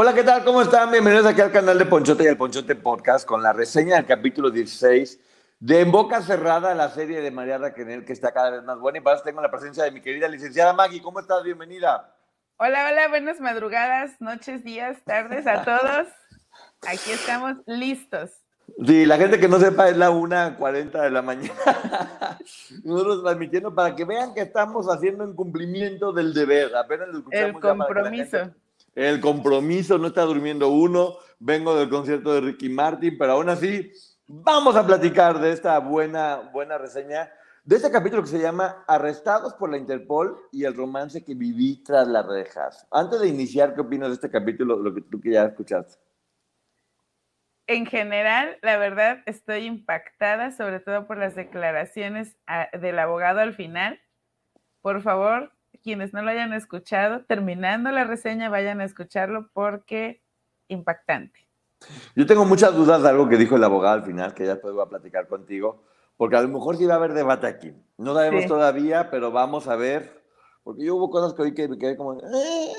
Hola, ¿qué tal? ¿Cómo están? Bienvenidos aquí al canal de Ponchote y al Ponchote Podcast con la reseña del capítulo 16 de En Boca Cerrada, la serie de María Raquel, que está cada vez más buena. Y para eso tengo la presencia de mi querida licenciada Maggie. ¿Cómo estás? Bienvenida. Hola, hola, buenas madrugadas, noches, días, tardes a todos. Aquí estamos listos. Sí, la gente que no sepa es la 1.40 de la mañana. Nosotros transmitiendo para que vean que estamos haciendo en cumplimiento del deber. Apenas lo El compromiso el compromiso, no está durmiendo uno, vengo del concierto de Ricky Martin, pero aún así vamos a platicar de esta buena, buena reseña, de este capítulo que se llama Arrestados por la Interpol y el romance que viví tras las rejas. Antes de iniciar, ¿qué opinas de este capítulo, lo que tú que ya escuchaste? En general, la verdad, estoy impactada, sobre todo por las declaraciones ah, del abogado al final. Por favor, quienes no lo hayan escuchado, terminando la reseña, vayan a escucharlo porque impactante. Yo tengo muchas dudas de algo que dijo el abogado al final, que ya después voy a platicar contigo, porque a lo mejor sí va a haber debate aquí. No sabemos todavía, pero vamos a ver, porque yo hubo cosas que oí que me quedé como... Eh".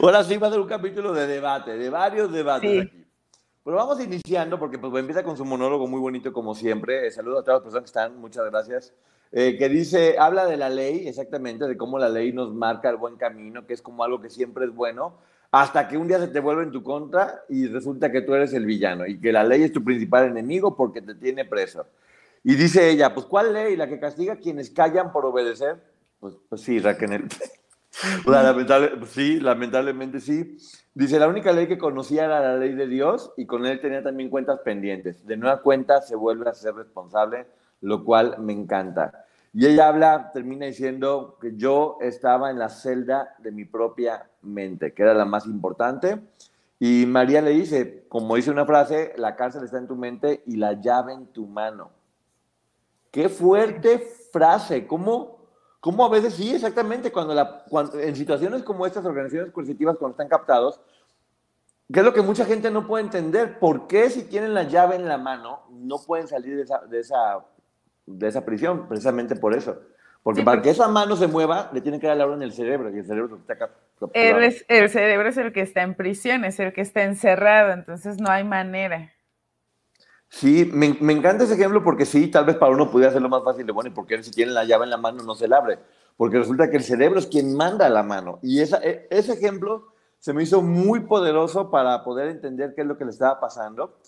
Ahora sí va a ser un capítulo de debate, de varios debates aquí. Pero vamos iniciando, porque pues empieza con su monólogo muy bonito como siempre. Saludos a todas las personas que están, muchas gracias. Eh, que dice, habla de la ley, exactamente, de cómo la ley nos marca el buen camino, que es como algo que siempre es bueno, hasta que un día se te vuelve en tu contra y resulta que tú eres el villano y que la ley es tu principal enemigo porque te tiene preso. Y dice ella, pues ¿cuál ley? ¿La que castiga a quienes callan por obedecer? Pues, pues sí, Raquel. Lamentable, sí, lamentablemente sí. Dice, la única ley que conocía era la ley de Dios y con él tenía también cuentas pendientes. De nueva cuenta se vuelve a ser responsable, lo cual me encanta. Y ella habla, termina diciendo que yo estaba en la celda de mi propia mente, que era la más importante. Y María le dice, como dice una frase, la cárcel está en tu mente y la llave en tu mano. Qué fuerte frase, ¿cómo, cómo a veces sí, exactamente, cuando, en situaciones como estas, organizaciones coercitivas, cuando están captados, que es lo que mucha gente no puede entender, ¿por qué si tienen la llave en la mano no pueden salir de esa de esa prisión, precisamente por eso. Porque para que esa mano se mueva, le tiene que dar la orden en el cerebro, y el cerebro está acá. El, el cerebro es el que está en prisión, es el que está encerrado, entonces no hay manera. Sí, me, me, encanta ese ejemplo porque sí, tal vez para uno pudiera hacerlo más fácil de bueno, y porque si tiene la llave en la mano no se la abre, porque resulta que el cerebro es quien manda la mano. Y esa, e, ese ejemplo se me hizo muy poderoso para poder entender qué es lo que le estaba pasando.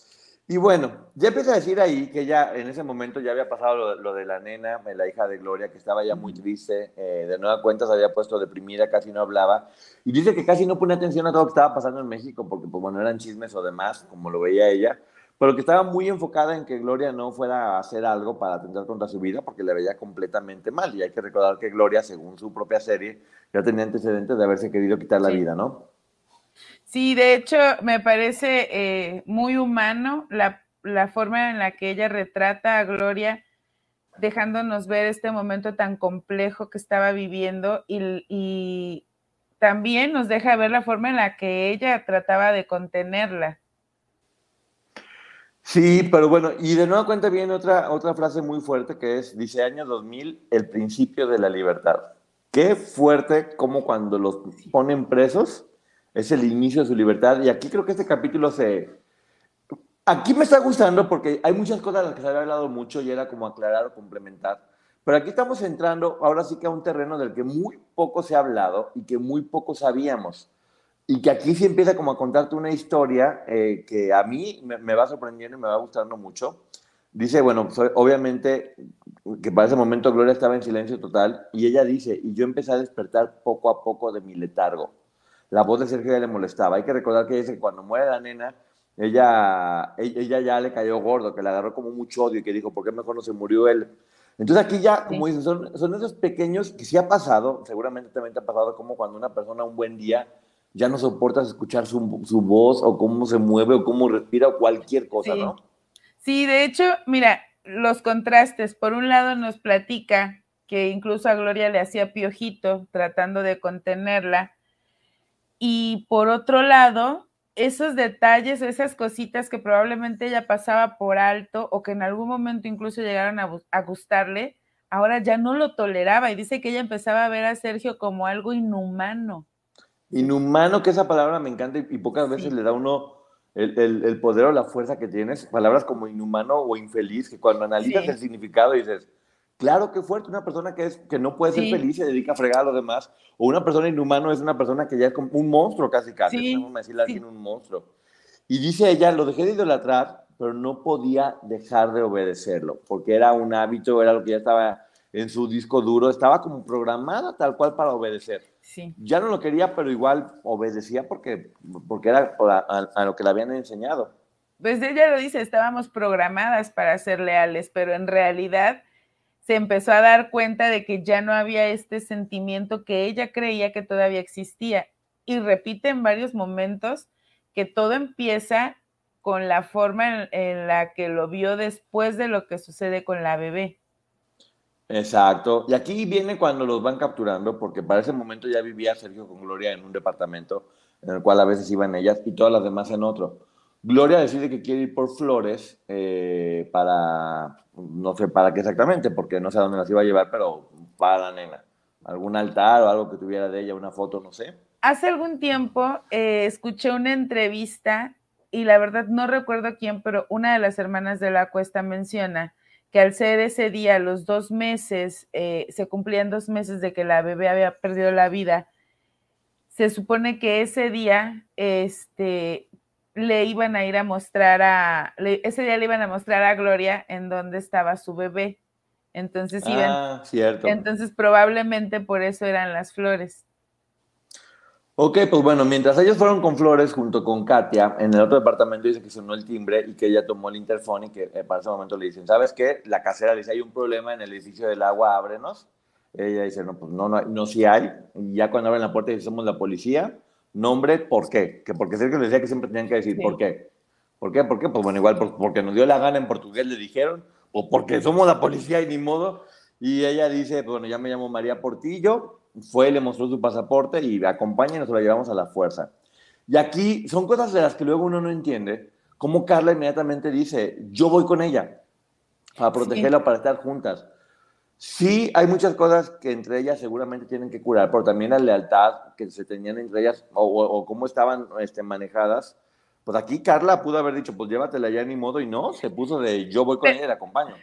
Y bueno, ya empieza a decir ahí que ya en ese momento ya había pasado lo, de la nena, la hija de Gloria, que estaba ya muy triste, eh, de nueva cuenta se había puesto deprimida, casi no hablaba, y dice que casi no pone atención a todo lo que estaba pasando en México, porque pues bueno, eran chismes o demás, como lo veía ella, pero que estaba muy enfocada en que Gloria no fuera a hacer algo para atender contra su vida, porque le veía completamente mal, y hay que recordar que Gloria, según su propia serie, ya tenía antecedentes de haberse querido quitar la vida, ¿no? Sí, de hecho, me parece eh, muy humano la, forma en la que ella retrata a Gloria, dejándonos ver este momento tan complejo que estaba viviendo y, también nos deja ver la forma en la que ella trataba de contenerla. Sí, pero bueno, y de nuevo cuenta bien otra, otra frase muy fuerte que es, dice año 2000, el principio de la libertad. Qué fuerte como cuando los ponen presos es el inicio de su libertad. Y aquí creo que este capítulo se... Aquí me está gustando porque hay muchas cosas de las que se había hablado mucho y era como aclarar o complementar. Pero aquí estamos entrando ahora sí que a un terreno del que muy poco se ha hablado y que muy poco sabíamos. Y que aquí sí empieza como a contarte una historia eh, que a mí me, va sorprendiendo y me va gustando mucho. Dice, bueno, obviamente que para ese momento Gloria estaba en silencio total y ella dice, y yo empecé a despertar poco a poco de mi letargo. La voz de Sergio ya le molestaba. Hay que recordar que dice que cuando muere la nena, ella, ella ya le cayó gordo, que le agarró como mucho odio y que dijo, ¿por qué mejor no se murió él? Entonces aquí ya, como dicen, son, son esos pequeños que sí ha pasado, seguramente también te ha pasado como cuando una persona un buen día ya no soportas escuchar su, su voz o cómo se mueve o cómo respira o cualquier cosa, ¿no? Sí, de hecho, mira, los contrastes. Por un lado nos platica que incluso a Gloria le hacía piojito tratando de contenerla. Y por otro lado, esos detalles, esas cositas que probablemente ella pasaba por alto o que en algún momento incluso llegaron a, gustarle, ahora ya no lo toleraba y dice que ella empezaba a ver a Sergio como algo inhumano. Inhumano, que esa palabra me encanta y, pocas veces le da uno el, poder o la fuerza que tienes. Palabras como inhumano o infeliz, que cuando analizas el significado dices, claro que fuerte, una persona que, es, que no puede ser feliz se dedica a fregar a los demás, o una persona inhumano es una persona que ya es como un monstruo casi casi, sí. no decirle a un monstruo. Y dice ella, lo dejé de idolatrar, pero no podía dejar de obedecerlo, porque era un hábito, era lo que ya estaba en su disco duro, estaba como programada tal cual para obedecer. Sí. Ya no lo quería, pero igual obedecía porque, porque era a, a lo que le habían enseñado. Pues ella lo dice, estábamos programadas para ser leales, pero en realidad se empezó a dar cuenta de que ya no había este sentimiento que ella creía que todavía existía. Y repite en varios momentos que todo empieza con la forma en, la que lo vio después de lo que sucede con la bebé. Exacto. Y aquí viene cuando los van capturando, porque para ese momento ya vivía Sergio con Gloria en un departamento en el cual a veces iban ellas y todas las demás en otro. Gloria decide que quiere ir por flores eh, para, no sé para qué exactamente, porque no sé a dónde las iba a llevar, pero para la nena. Algún altar o algo que tuviera de ella, una foto, no sé. Hace algún tiempo eh, escuché una entrevista y la verdad no recuerdo quién, pero una de las hermanas de la cuesta menciona que al ser ese día, los dos meses, eh, se cumplían dos meses de que la bebé había perdido la vida, se supone que ese día, este, le iban a ir a mostrar a, ese día le iban a mostrar a Gloria en dónde estaba su bebé. Entonces iban, ah, cierto. entonces probablemente por eso eran las flores. Ok, pues bueno, mientras ellos fueron con Flores junto con Katia, en el otro departamento dice que sonó el timbre y que ella tomó el interfón y que eh, para ese momento le dicen, ¿sabes qué? La casera dice, hay un problema en el edificio del agua, ábrenos. Ella dice, no, pues no, no, no sí hay. Y ya cuando abren la puerta dice, somos la policía nombre, ¿por qué? Que porque Sergio les decía que siempre tenían que decir por qué. ¿Por qué? ¿Por qué? Pues bueno, igual porque nos dio la gana en portugués, le dijeron, o porque somos la policía y ni modo. Y ella dice, pues bueno, ya me llamo María Portillo, fue, le mostró su pasaporte y acompáñenos, la llevamos a la fuerza. Y aquí son cosas de las que luego uno no entiende, como Carla inmediatamente dice, yo voy con ella, para protegerla, para estar juntas. Sí, hay muchas cosas que entre ellas seguramente tienen que curar, pero también la lealtad que se tenían entre ellas o, cómo estaban este, manejadas. Pues aquí Carla pudo haber dicho, pues llévatela ya ni modo, y no, se puso de yo voy con ella y la acompaño.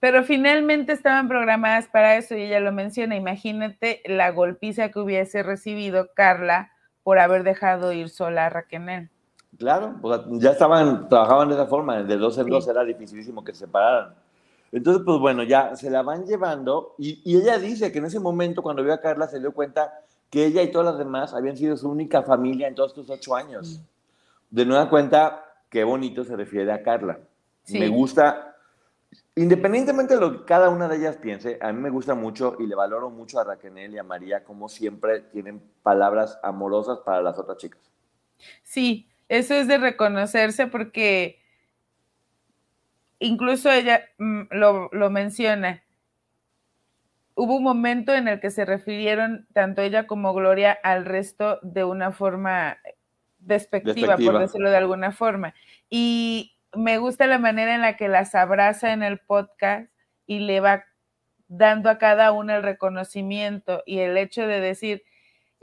Pero finalmente estaban programadas para eso y ella lo menciona. Imagínate la golpiza que hubiese recibido Carla por haber dejado ir sola a Raquel. Claro, pues ya estaban, trabajaban de esa forma, de dos en dos era dificilísimo que se separaran. Entonces, pues bueno, ya se la van llevando y, ella dice que en ese momento cuando vio a Carla se dio cuenta que ella y todas las demás habían sido su única familia en todos estos ocho años. De nueva cuenta, qué bonito se refiere a Carla. Me gusta, independientemente de lo que cada una de ellas piense, a mí me gusta mucho y le valoro mucho a Raquel y a María como siempre tienen palabras amorosas para las otras chicas. Sí, eso es de reconocerse porque incluso ella mm, lo, menciona. Hubo un momento en el que se refirieron tanto ella como Gloria al resto de una forma despectiva, por decirlo de alguna forma. Y me gusta la manera en la que las abraza en el podcast y le va dando a cada una el reconocimiento y el hecho de decir,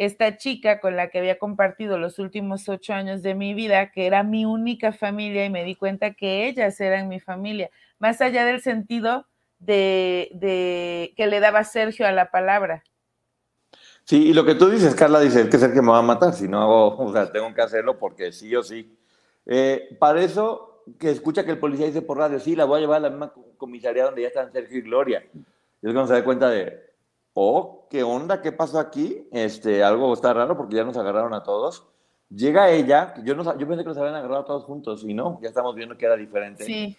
esta chica con la que había compartido los últimos ocho años de mi vida, que era mi única familia y me di cuenta que ellas eran mi familia, más allá del sentido de, que le daba Sergio a la palabra. Sí, y lo que tú dices, Carla, dice, que Sergio me va a matar, si no hago, o sea, tengo que hacerlo porque sí o sí. Eh, para eso, que escucha que el policía dice por radio, sí, la voy a llevar a la misma comisaría donde ya están Sergio y Gloria. Y es cuando se da cuenta de, oh, ¿qué onda? ¿Qué pasó aquí? Este, algo está raro porque ya nos agarraron a todos. Llega ella, yo, no, yo pensé que los habían agarrado a todos juntos y no, ya estamos viendo que era diferente. Sí.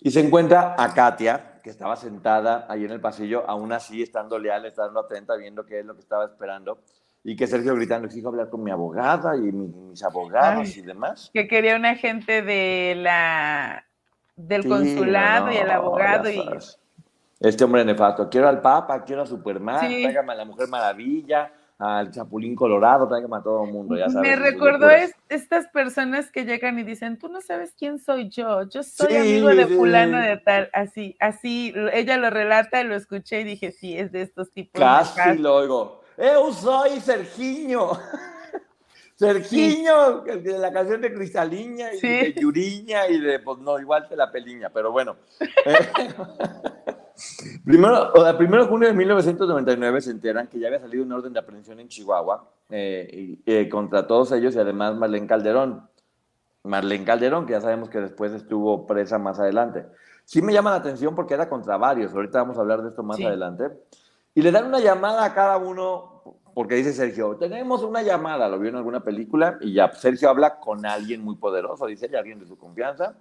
Y se encuentra a Katia, que estaba sentada ahí en el pasillo, aún así estando leal, estando atenta, viendo qué es lo que estaba esperando. Y que Sergio gritando, exijo hablar con mi abogada y mis abogados y demás. Que quería un agente de la, del consulado y el abogado. Y... Este hombre nefasto, quiero al Papa, quiero a Superman, tráigame a la Mujer Maravilla, al Chapulín Colorado, tráigame a todo el mundo, ya sabes. Me recordó estas personas que llegan y dicen, tú no sabes quién soy yo, yo soy amigo de fulano de tal, así, así, ella lo relata, lo escuché y dije, sí, es de estos tipos. Casi lo oigo. Eu soy Sergiño. Sergiño, de la canción de Cristaliña y de Yuriña y de, pues no, igual que la peliña, pero bueno. Primero, o primero de junio de 1999 se enteran que ya había salido un orden de aprehensión en Chihuahua eh, eh, contra todos ellos y además Marlene Calderón. Marlene Calderón, que ya sabemos que después estuvo presa más adelante. Sí me llama la atención porque era contra varios, ahorita vamos a hablar de esto más adelante. Y le dan una llamada a cada uno, porque dice Sergio, tenemos una llamada, lo vio en alguna película, y ya Sergio habla con alguien muy poderoso, dice ella, alguien de su confianza.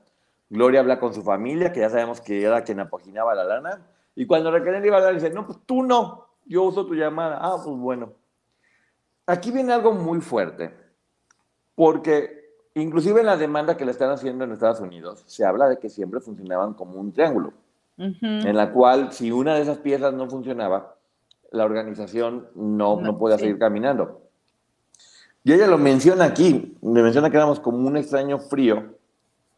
Gloria habla con su familia, que ya sabemos que era quien apaginaba la lana. Y cuando Raquel iba a hablar, dice, no, pues tú no, yo uso tu llamada. Ah, pues bueno. Aquí viene algo muy fuerte, porque inclusive en la demanda que le están haciendo en Estados Unidos, se habla de que siempre funcionaban como un triángulo, en la cual si una de esas piezas no funcionaba, la organización no, no, podía seguir caminando. Y ella lo menciona aquí, me menciona que éramos como un extraño frío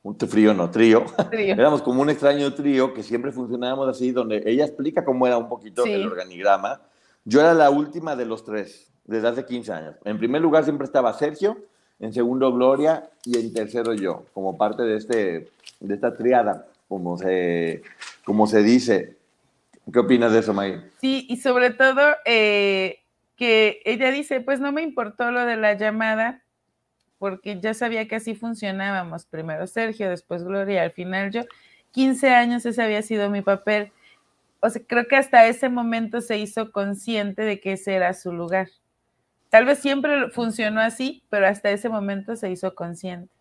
un frío, no, trío. Éramos como un extraño trío que siempre funcionábamos así, donde ella explica cómo era un poquito el organigrama. Yo era la última de los tres, desde hace 15 años. En primer lugar siempre estaba Sergio, en segundo Gloria y en tercero yo, como parte de, este, de esta triada, como se, como se dice. ¿Qué opinas de eso, May? Sí, y sobre todo eh, que ella dice, pues no me importó lo de la llamada, porque ya sabía que así funcionábamos. Primero Sergio, después Gloria, al final yo. 15 años ese había sido mi papel. O sea, creo que hasta ese momento se hizo consciente de que ese era su lugar. Tal vez siempre funcionó así, pero hasta ese momento se hizo consciente.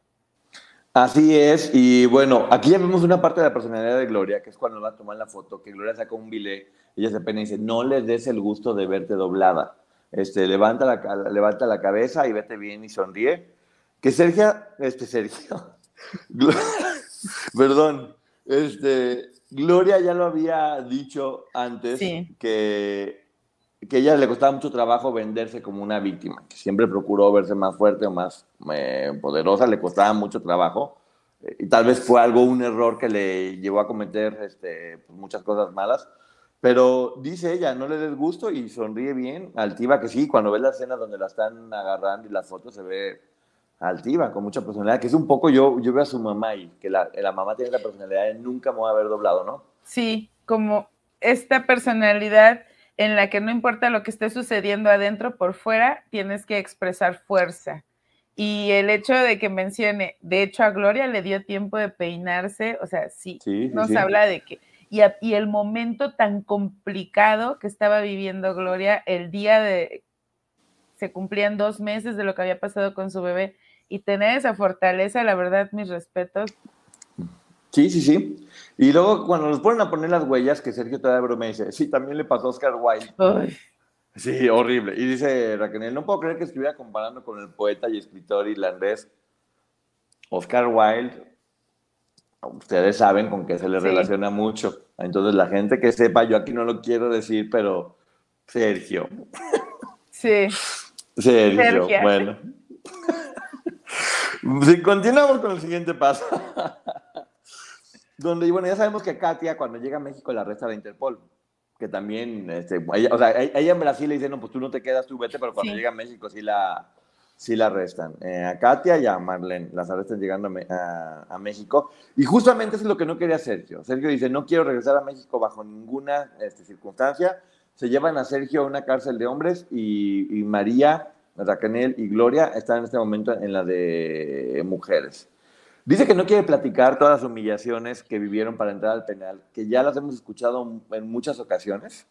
Así es, y bueno, aquí ya vemos una parte de la personalidad de Gloria, que es cuando va a tomar la foto, que Gloria saca un bilé, ella se pena y dice, no le des el gusto de verte doblada, este, levanta, la, levanta la cabeza y vete bien y sonríe, que Sergio, este Sergio, perdón, este, Gloria ya lo había dicho antes que, que ella le costaba mucho trabajo venderse como una víctima, que siempre procuró verse más fuerte o más eh, poderosa, le costaba mucho trabajo y tal vez fue algo, un error que le llevó a cometer este, pues, muchas cosas malas. Pero dice ella, no le des gusto y sonríe bien, altiva que sí, cuando ves la escena donde la están agarrando y las fotos se ve altiva, con mucha personalidad, que es un poco, yo, yo veo a su mamá y que la, la mamá tiene la personalidad de nunca me va a haber doblado, ¿no? Sí, como esta personalidad en la que no importa lo que esté sucediendo adentro, por fuera, tienes que expresar fuerza. Y el hecho de que mencione, de hecho a Gloria le dio tiempo de peinarse, o sea, sí, nos habla de que, y, y, el momento tan complicado que estaba viviendo Gloria el día de, se cumplían dos meses de lo que había pasado con su bebé, y tener esa fortaleza, la verdad, mis respetos. Sí, sí, sí. Y luego cuando nos ponen a poner las huellas, que Sergio todavía broma dice, sí, también le pasó a Oscar Wilde. Sí, horrible. Y dice Raquel, no puedo creer que estuviera comparando con el poeta y escritor irlandés Oscar Wilde. Ustedes saben con qué se le relaciona mucho. Entonces la gente que sepa, yo aquí no lo quiero decir, pero Sergio. Sí. Sergio, bueno. Si continuamos con el siguiente paso. Donde, bueno, ya sabemos que Katia cuando llega a México la arresta la Interpol. Que también, este, ella, o sea, ella en Brasil le dice, no, pues tú no te quedas, tú vete, pero cuando llega a México sí la, sí la arrestan. Eh, a Katia y a Marlene las arrestan llegando a, México. Y justamente eso es lo que no quería Sergio. Sergio dice, no quiero regresar a México bajo ninguna este, circunstancia. Se llevan a Sergio a una cárcel de hombres y, y María, Raquel y Gloria están en este momento en la de mujeres. Dice que no quiere platicar todas las humillaciones que vivieron para entrar al penal, que ya las hemos escuchado en muchas ocasiones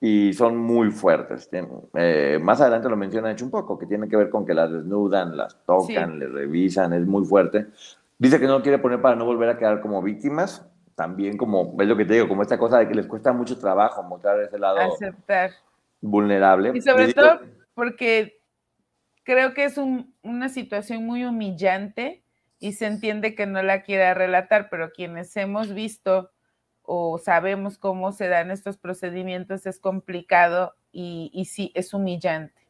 y son muy fuertes. Eh, más adelante lo menciona hecho un poco, que tiene que ver con que las desnudan, las tocan, les revisan, es muy fuerte. Dice que no lo quiere poner para no volver a quedar como víctimas, también como, es lo que te digo, como esta cosa de que les cuesta mucho trabajo mostrar ese lado Aceptar. vulnerable. Y sobre todo porque creo que es una situación muy humillante y se entiende que no la quiera relatar, pero quienes hemos visto o sabemos cómo se dan estos procedimientos es complicado y, y sí, es humillante.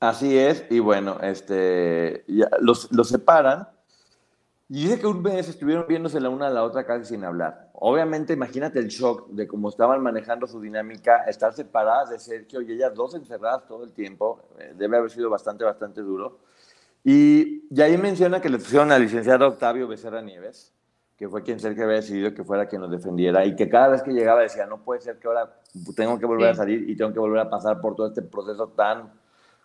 Así es, y bueno, este, los, los separan y dice que un mes estuvieron viéndose la una a la otra casi sin hablar. Obviamente, imagínate el shock de cómo estaban manejando su dinámica, estar separadas de Sergio y ellas dos encerradas todo el tiempo. Eh, debe haber sido bastante, bastante duro. Y, ahí menciona que le pusieron al licenciado Octavio Becerra Nieves, que fue quien Sergio había decidido que fuera quien nos defendiera, y que cada vez que llegaba decía, no puede ser que ahora tengo que volver a salir y tengo que volver a pasar por todo este proceso tan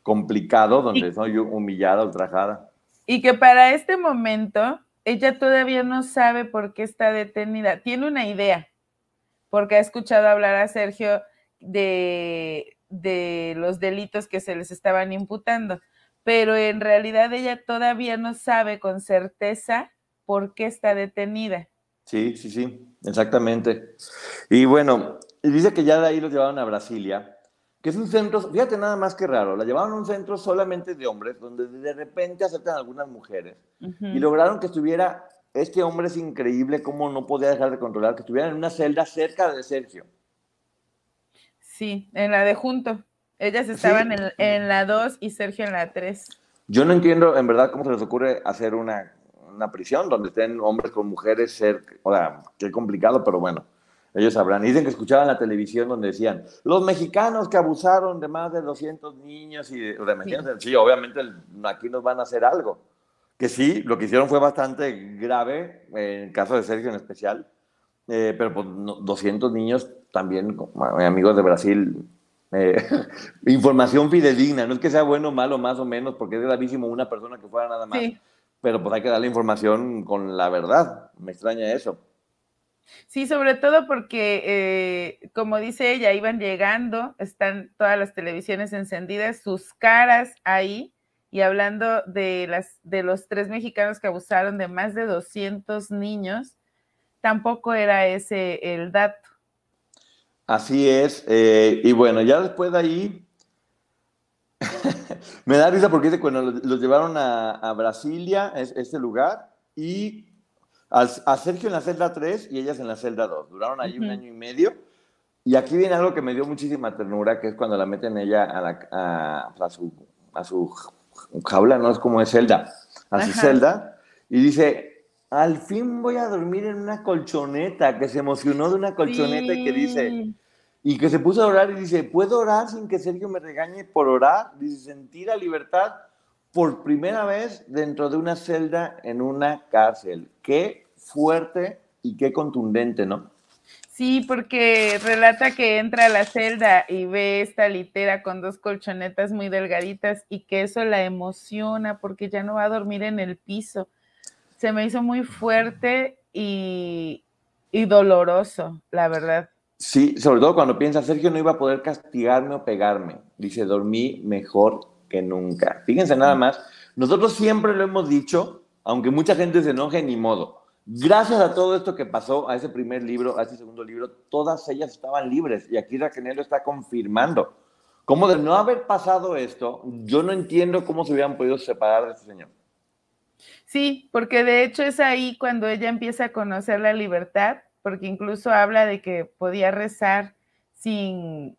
complicado donde soy humillada, ultrajada. Y que para este momento ella todavía no sabe por qué está detenida. Tiene una idea, porque ha escuchado hablar a Sergio de, de los delitos que se les estaban imputando pero en realidad ella todavía no sabe con certeza por qué está detenida. Sí, sí, sí, exactamente. Y bueno, dice que ya de ahí los llevaron a Brasilia, que es un centro, fíjate nada más que raro, la llevaron a un centro solamente de hombres, donde de repente aceptan algunas mujeres y lograron que estuviera, este hombre es increíble cómo no podía dejar de controlar, que estuviera en una celda cerca de Sergio. Sí, en la de junto. Ellas estaban en, la 2 y Sergio en la 3. Yo no entiendo en verdad cómo se les ocurre hacer una, una prisión donde estén hombres con mujeres cerca. O sea, qué complicado, pero bueno, ellos sabrán. Dicen que escuchaban la televisión donde decían, los mexicanos que abusaron de más de 200 niños y de, de sí. obviamente aquí nos van a hacer algo. Que sí, lo que hicieron fue bastante grave, en el caso de Sergio en especial, eh, pero pues, 200 niños también, amigos de Brasil, eh, información fidedigna. No es que sea bueno, malo, más o menos, porque es gravísimo una persona que fuera nada más. Pero pues hay que darle información con la verdad. Me extraña eso. Sí, sobre todo porque, eh, como dice ella, iban llegando, están todas las televisiones encendidas, sus caras ahí, y hablando de, las, de los tres mexicanos que abusaron de más de 200 niños, tampoco era ese el dato. Así es. Eh, y bueno, ya después de ahí, me da risa porque dice cuando los, llevaron a, Brasilia, es, este lugar, y a Sergio en la celda 3 y ellas en la celda 2. Duraron ahí un año y medio. Y aquí viene algo que me dio muchísima ternura, que es cuando la meten ella a, la, a, su, a su jaula, no es como es celda, a su celda, y dice, al fin voy a dormir en una colchoneta, que se emocionó de una colchoneta y que dice, y que se puso a orar y dice, ¿puedo orar sin que Sergio me regañe por orar? Dice, sentir la libertad por primera vez dentro de una celda en una cárcel. Qué fuerte y qué contundente, ¿no? Sí, porque relata que entra a la celda y ve esta litera con dos colchonetas muy delgaditas y que eso la emociona porque ya no va a dormir en el piso se me hizo muy fuerte y, doloroso, la verdad. Sí, sobre todo cuando piensa, Sergio no iba a poder castigarme o pegarme. Dice, dormí mejor que nunca. Fíjense nada más, nosotros siempre lo hemos dicho, aunque mucha gente se enoje, ni modo. Gracias a todo esto que pasó, a ese primer libro, a ese segundo libro, todas ellas estaban libres. Y aquí Raquel lo está confirmando. Como de no haber pasado esto, yo no entiendo cómo se hubieran podido separar de este señor. Sí, porque de hecho es ahí cuando ella empieza a conocer la libertad, porque incluso habla de que podía rezar sin,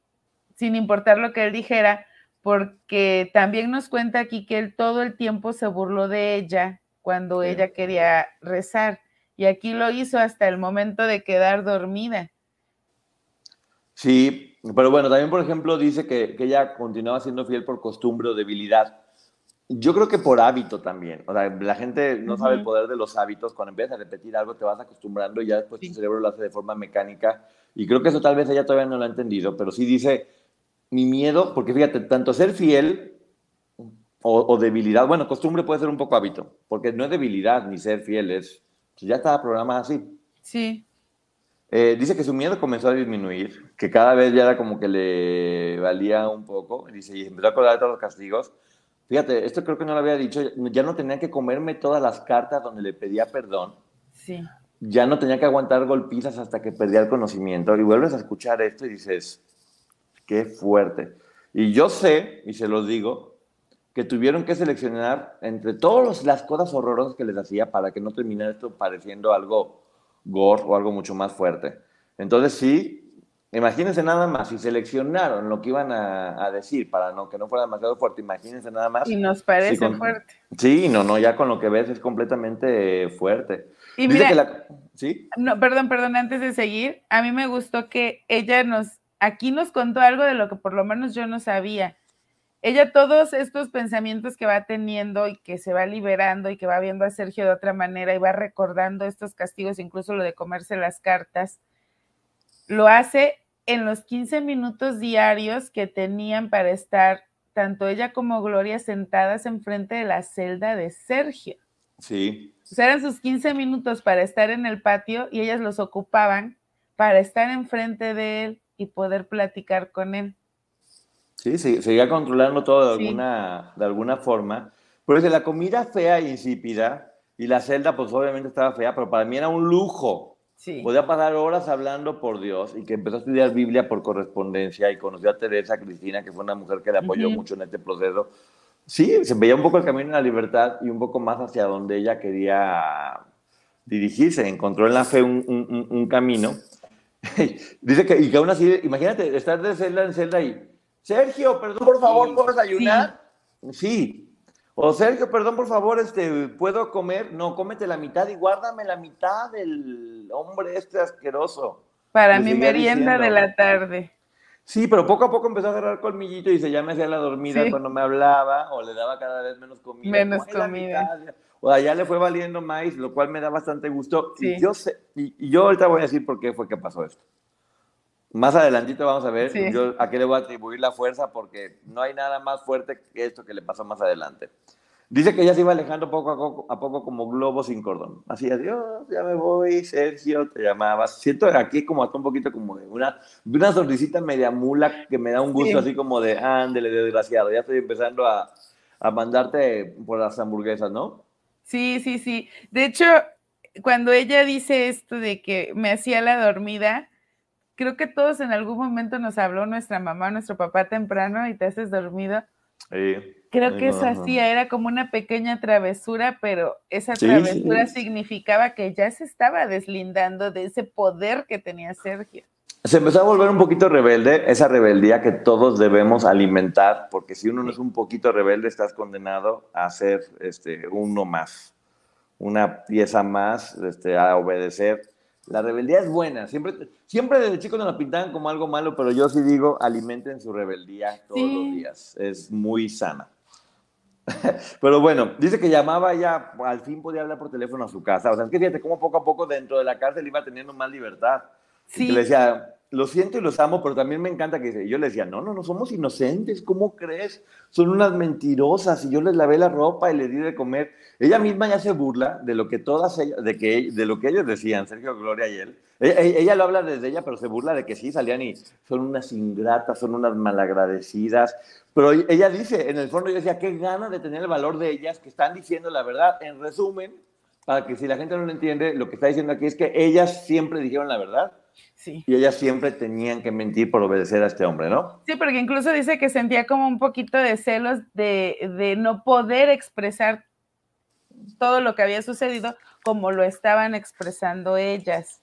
sin importar lo que él dijera, porque también nos cuenta aquí que él todo el tiempo se burló de ella cuando ella quería rezar, y aquí lo hizo hasta el momento de quedar dormida. Sí, pero bueno, también por ejemplo dice que, que ella continuaba siendo fiel por costumbre o debilidad Yo creo que por hábito también. O sea, la gente no sabe el poder de los hábitos. Cuando empiezas a repetir algo, te vas acostumbrando y ya después tu cerebro lo hace de forma mecánica. Y creo que eso tal vez ella todavía no lo ha entendido, pero sí dice, mi miedo, porque fíjate, tanto ser fiel o, debilidad, bueno, costumbre puede ser un poco hábito, porque no es debilidad ni ser fiel, es, pues ya estaba programada así. Sí. Eh, dice que su miedo comenzó a disminuir, que cada vez ya era como que le valía un poco, dice, y empezó a acordar de todos los castigos. Fíjate, esto creo que no lo había dicho, ya no tenía que comerme todas las cartas donde le pedía perdón. Sí. Ya no tenía que aguantar golpizas hasta que perdía el conocimiento. Y vuelves a escuchar esto y dices, qué fuerte. Y yo sé, y se los digo, que tuvieron que seleccionar entre todas las cosas horrorosas que les hacía para que no terminara esto pareciendo algo gore o algo mucho más fuerte. Entonces sí, Imagínense nada más, si seleccionaron lo que iban a, decir para no, que no fuera demasiado fuerte, imagínense nada más. Y nos parece fuerte. Sí, no, no, ya con lo que ves es completamente fuerte. Y mira, ¿sí? No, perdón, perdón, antes de seguir, a mí me gustó que ella nos, aquí nos contó algo de lo que por lo menos yo no sabía. Ella todos estos pensamientos que va teniendo y que se va liberando y que va viendo a Sergio de otra manera y va recordando estos castigos, incluso lo de comerse las cartas, lo hace en los 15 minutos diarios que tenían para estar tanto ella como Gloria sentadas enfrente de la celda de Sergio. Sí. O sea, eran sus 15 minutos para estar en el patio y ellas los ocupaban para estar enfrente de él y poder platicar con él. Sí, sí seguía controlando todo de, alguna, de alguna forma. Pero la comida fea e insípida y la celda pues obviamente estaba fea, pero para mí era un lujo. Podía pasar horas hablando por Dios y que empezó a estudiar Biblia por correspondencia y conoció a Teresa Cristina, que fue una mujer que le apoyó mucho en este proceso. Sí, se veía un poco el camino en la libertad y un poco más hacia donde ella quería dirigirse. Encontró en la fe un, un, camino. Dice que, y que aún así, imagínate, estar de celda en celda y, Sergio, perdón, por favor, ¿puedes ayunar? sí. O Sergio, perdón, por favor, este, ¿puedo comer? No, cómete la mitad y guárdame la mitad del hombre este asqueroso. Para mi merienda de la tarde. Sí, pero poco a poco empezó a agarrar colmillito y se ya me hacía la dormida cuando me hablaba o le daba cada vez menos comida. Menos comida. O allá le fue valiendo más, lo cual me da bastante gusto. Y yo sé, y, yo ahorita voy a decir por qué fue que pasó esto. Más adelantito vamos a ver yo a qué le voy a atribuir la fuerza porque no hay nada más fuerte que esto que le pasó más adelante. Dice que ya se iba alejando poco a poco, a poco como globo sin cordón. Así, adiós, ya me voy, Sergio, te llamabas. Siento aquí como hasta un poquito como de una, una sonrisita media mula que me da un gusto así como de, ándele, desgraciado, ya estoy empezando a, a mandarte por las hamburguesas, ¿no? Sí, sí, sí. De hecho, cuando ella dice esto de que me hacía la dormida, creo que todos en algún momento nos habló nuestra mamá, nuestro papá temprano y te haces dormido. Sí. Creo que eso hacía, era como una pequeña travesura, pero esa travesura significaba que ya se estaba deslindando de ese poder que tenía Sergio. Se empezó a volver un poquito rebelde, esa rebeldía que todos debemos alimentar, porque si uno no es un poquito rebelde, estás condenado a ser este, uno más, una pieza más, este, a obedecer la rebeldía es buena. Siempre, siempre desde chicos nos la pintaban como algo malo, pero yo sí digo, alimenten su rebeldía todos los días. Es muy sana. pero bueno, dice que llamaba ya, al fin podía hablar por teléfono a su casa. O sea, es que fíjate cómo poco a poco dentro de la cárcel iba teniendo más libertad. Sí. le decía, lo siento y los amo, pero también me encanta que yo le decía, no, no, no somos inocentes, ¿cómo crees? Son unas mentirosas y yo les lavé la ropa y les di de comer. Ella misma ya se burla de lo que todas ellas, de, que, de lo que ellos decían, Sergio Gloria y él. Ella, lo habla desde ella, pero se burla de que sí, salían y son unas ingratas, son unas malagradecidas. Pero ella dice, en el fondo yo decía, qué gana de tener el valor de ellas que están diciendo la verdad. En resumen, para que si la gente no lo entiende, lo que está diciendo aquí es que ellas siempre dijeron la verdad y ellas siempre tenían que mentir por obedecer a este hombre, ¿no? Sí, porque incluso dice que sentía como un poquito de celos de, de no poder expresar todo lo que había sucedido como lo estaban expresando ellas.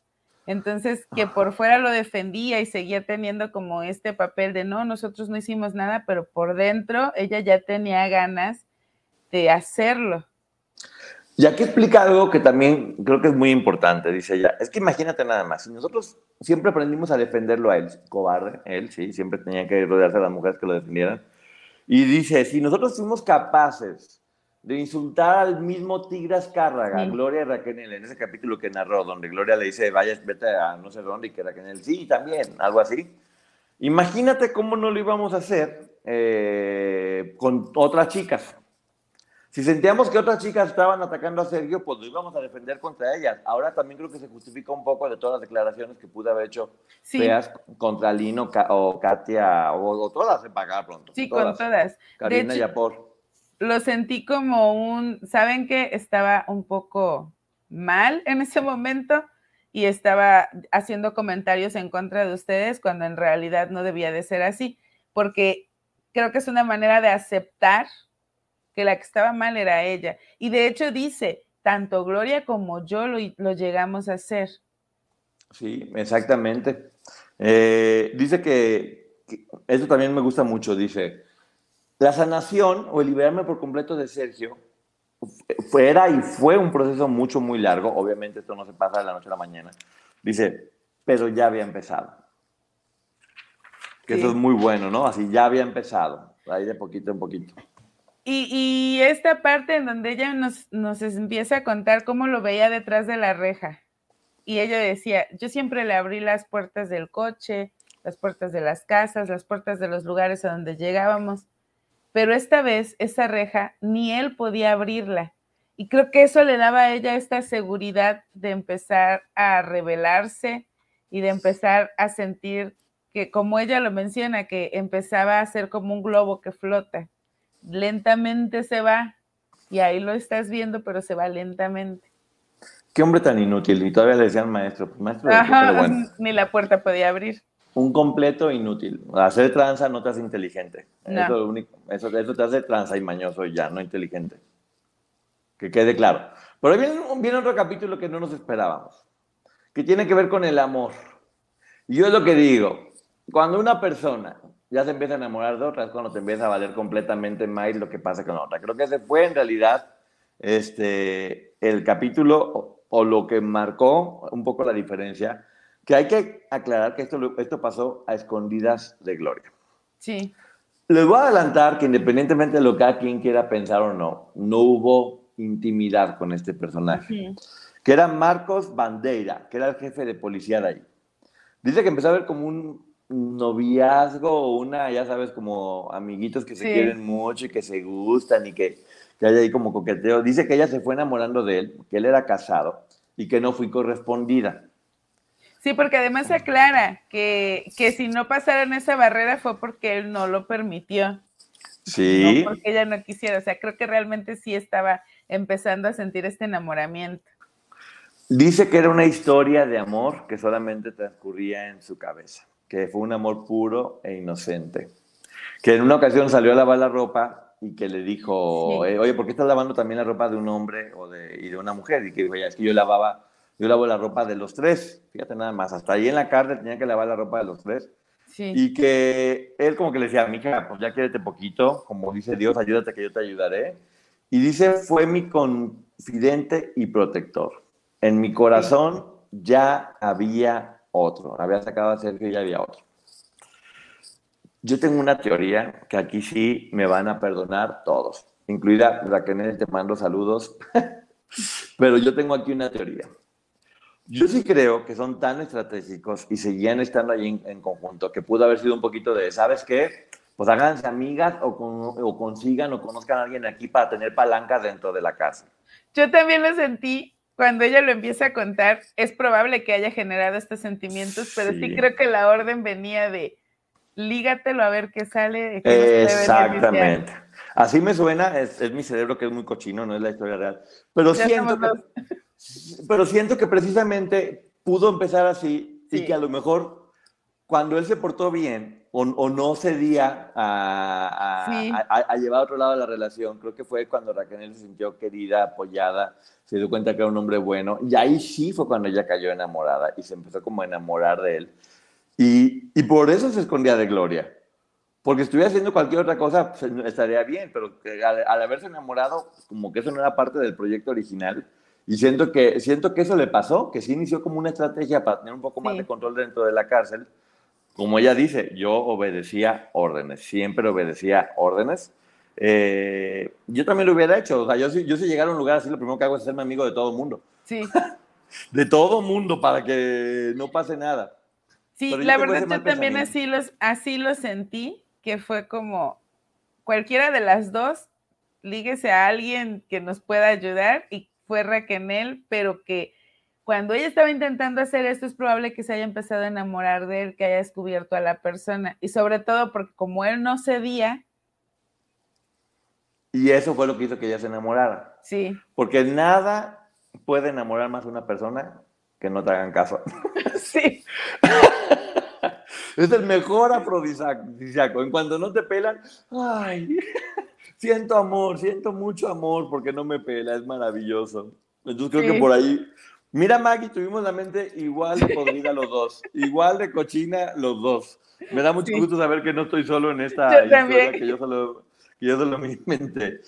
Entonces, que por fuera lo defendía y seguía teniendo como este papel de no, nosotros no hicimos nada, pero por dentro ella ya tenía ganas de hacerlo. Y aquí explica algo que también creo que es muy importante, dice ella. Es que imagínate nada más, si nosotros siempre aprendimos a defenderlo a él, cobarde, él, sí, siempre tenía que rodearse de las mujeres que lo defendieran. Y dice, si nosotros fuimos capaces de insultar al mismo Tigre Azcárraga, Gloria y Raquel, en ese capítulo que narró, donde Gloria le dice, vaya, vete a no sé dónde, y que Raquel, sí, también, algo así. Imagínate cómo no lo íbamos a hacer eh, con otras chicas. Si sentíamos que otras chicas estaban atacando a Sergio, pues lo íbamos a defender contra ellas. Ahora también creo que se justifica un poco de todas las declaraciones que pudo haber hecho feas contra Lino o Katia, o, todas se pagar pronto. Sí, con todas. Karina y Apor. Lo sentí como un, ¿saben que Estaba un poco mal en ese momento y estaba haciendo comentarios en contra de ustedes cuando en realidad no debía de ser así, porque creo que es una manera de aceptar que la que estaba mal era ella. Y de hecho dice, tanto Gloria como yo lo, llegamos a hacer. Sí, exactamente. Eh, dice que, eso también me gusta mucho, dice, la sanación o el liberarme por completo de Sergio fuera y fue un proceso mucho, muy largo. Obviamente esto no se pasa de la noche a la mañana. Dice, pero ya había empezado. Que eso es muy bueno, ¿no? Así ya había empezado, ahí de poquito en poquito. Y, esta parte en donde ella nos, nos empieza a contar cómo lo veía detrás de la reja. Y ella decía, yo siempre le abrí las puertas del coche, las puertas de las casas, las puertas de los lugares a donde llegábamos. Pero esta vez esa reja ni él podía abrirla. Y creo que eso le daba a ella esta seguridad de empezar a revelarse y de empezar a sentir que, como ella lo menciona, que empezaba a ser como un globo que flota lentamente se va y ahí lo estás viendo, pero se va lentamente. Qué hombre tan inútil. Y todavía le decían maestro. Pues, maestro Ni la puerta podía abrir. Un completo inútil. Hacer tranza no te hace inteligente. Eso, único, eso, te hace tranza y mañoso y ya, no inteligente. Que quede claro. Pero viene, viene otro capítulo que no nos esperábamos, que tiene que ver con el amor. Y yo es lo que digo, cuando una persona ya se empieza a enamorar de otra, es cuando te empieza a valer completamente más lo que pasa con otra. Creo que ese fue en realidad este, el capítulo o, lo que marcó un poco la diferencia, que hay que aclarar que esto, esto pasó a escondidas de Gloria. Sí. Les voy a adelantar que independientemente de lo que cada quien quiera pensar o no, no hubo intimidad con este personaje, que era Marcos Bandeira, que era el jefe de policía de ahí. Dice que empezó a ver como un noviazgo una, ya sabes, como amiguitos que se quieren mucho y que se gustan y que, que hay ahí como coqueteo. Dice que ella se fue enamorando de él, que él era casado y que no fui correspondida. Sí, porque además se aclara que, que si no pasaron esa barrera fue porque él no lo permitió. Sí. No porque ella no quisiera. O sea, creo que realmente sí estaba empezando a sentir este enamoramiento. Dice que era una historia de amor que solamente transcurría en su cabeza que fue un amor puro e inocente. Que en una ocasión salió a lavar la ropa y que le dijo, eh, oye, ¿por qué estás lavando también la ropa de un hombre o de, y de una mujer? Y que dijo, es que yo lavaba, yo lavo la ropa de los tres, fíjate nada más, hasta ahí en la cárcel tenía que lavar la ropa de los tres. Y que él como que le decía, mija, pues ya quédate poquito, como dice Dios, ayúdate que yo te ayudaré. Y dice, fue mi confidente y protector. En mi corazón ya había otro. Había sacado a Sergio y ya había otro. Yo tengo una teoría que aquí sí me van a perdonar todos, incluida Raquel, te mando saludos, pero yo tengo aquí una teoría. Yo sí creo que son tan estratégicos y seguían estando ahí en, conjunto que pudo haber sido un poquito de, ¿sabes qué? Pues háganse amigas o, o consigan o conozcan a alguien aquí para tener palancas dentro de la casa. Yo también lo sentí cuando ella lo empieza a contar, es probable que haya generado estos sentimientos, pero sí, creo que la orden venía de lígatelo a ver qué sale. Exactamente. Así me suena, es, mi cerebro que es muy cochino, no es la historia real. Pero, siento que, pero siento que precisamente pudo empezar así y que a lo mejor cuando él se portó bien o, no cedía a, a, llevar a otro lado la relación, creo que fue cuando Raquel se sintió querida, apoyada, se dio cuenta que era un hombre bueno, y ahí sí fue cuando ella cayó enamorada y se empezó como a enamorar de él. Y, y por eso se escondía de Gloria. Porque estuviera haciendo cualquier otra cosa, pues, estaría bien, pero al, haberse enamorado, como que eso no era parte del proyecto original. Y siento que, siento que eso le pasó, que sí inició como una estrategia para tener un poco más de control dentro de la cárcel, como ella dice, yo obedecía órdenes, siempre obedecía órdenes. Eh, yo también lo hubiera hecho. O sea, yo, yo si llegara a un lugar así, lo primero que hago es hacerme amigo de todo el mundo. Sí. de todo el mundo para que no pase nada. Sí, la verdad yo también así, los, así lo sentí, que fue como cualquiera de las dos, líguese a alguien que nos pueda ayudar y fue Raquel, pero que cuando ella estaba intentando hacer esto es probable que se haya empezado a enamorar de él, que haya descubierto a la persona y sobre todo porque como él no cedía. Y eso fue lo que hizo que ella se enamorara. Sí. Porque nada puede enamorar más a una persona que no te hagan caso. Sí. es el mejor afrodisíaco. En cuanto no te pelan, ay, siento amor, siento mucho amor porque no me pela, es maravilloso. Entonces creo que por ahí. Mira, Maggie, tuvimos la mente igual de podrida los dos, igual de cochina los dos. Me da mucho gusto saber que no estoy solo en esta historia, que yo solo, que yo solo me inventé.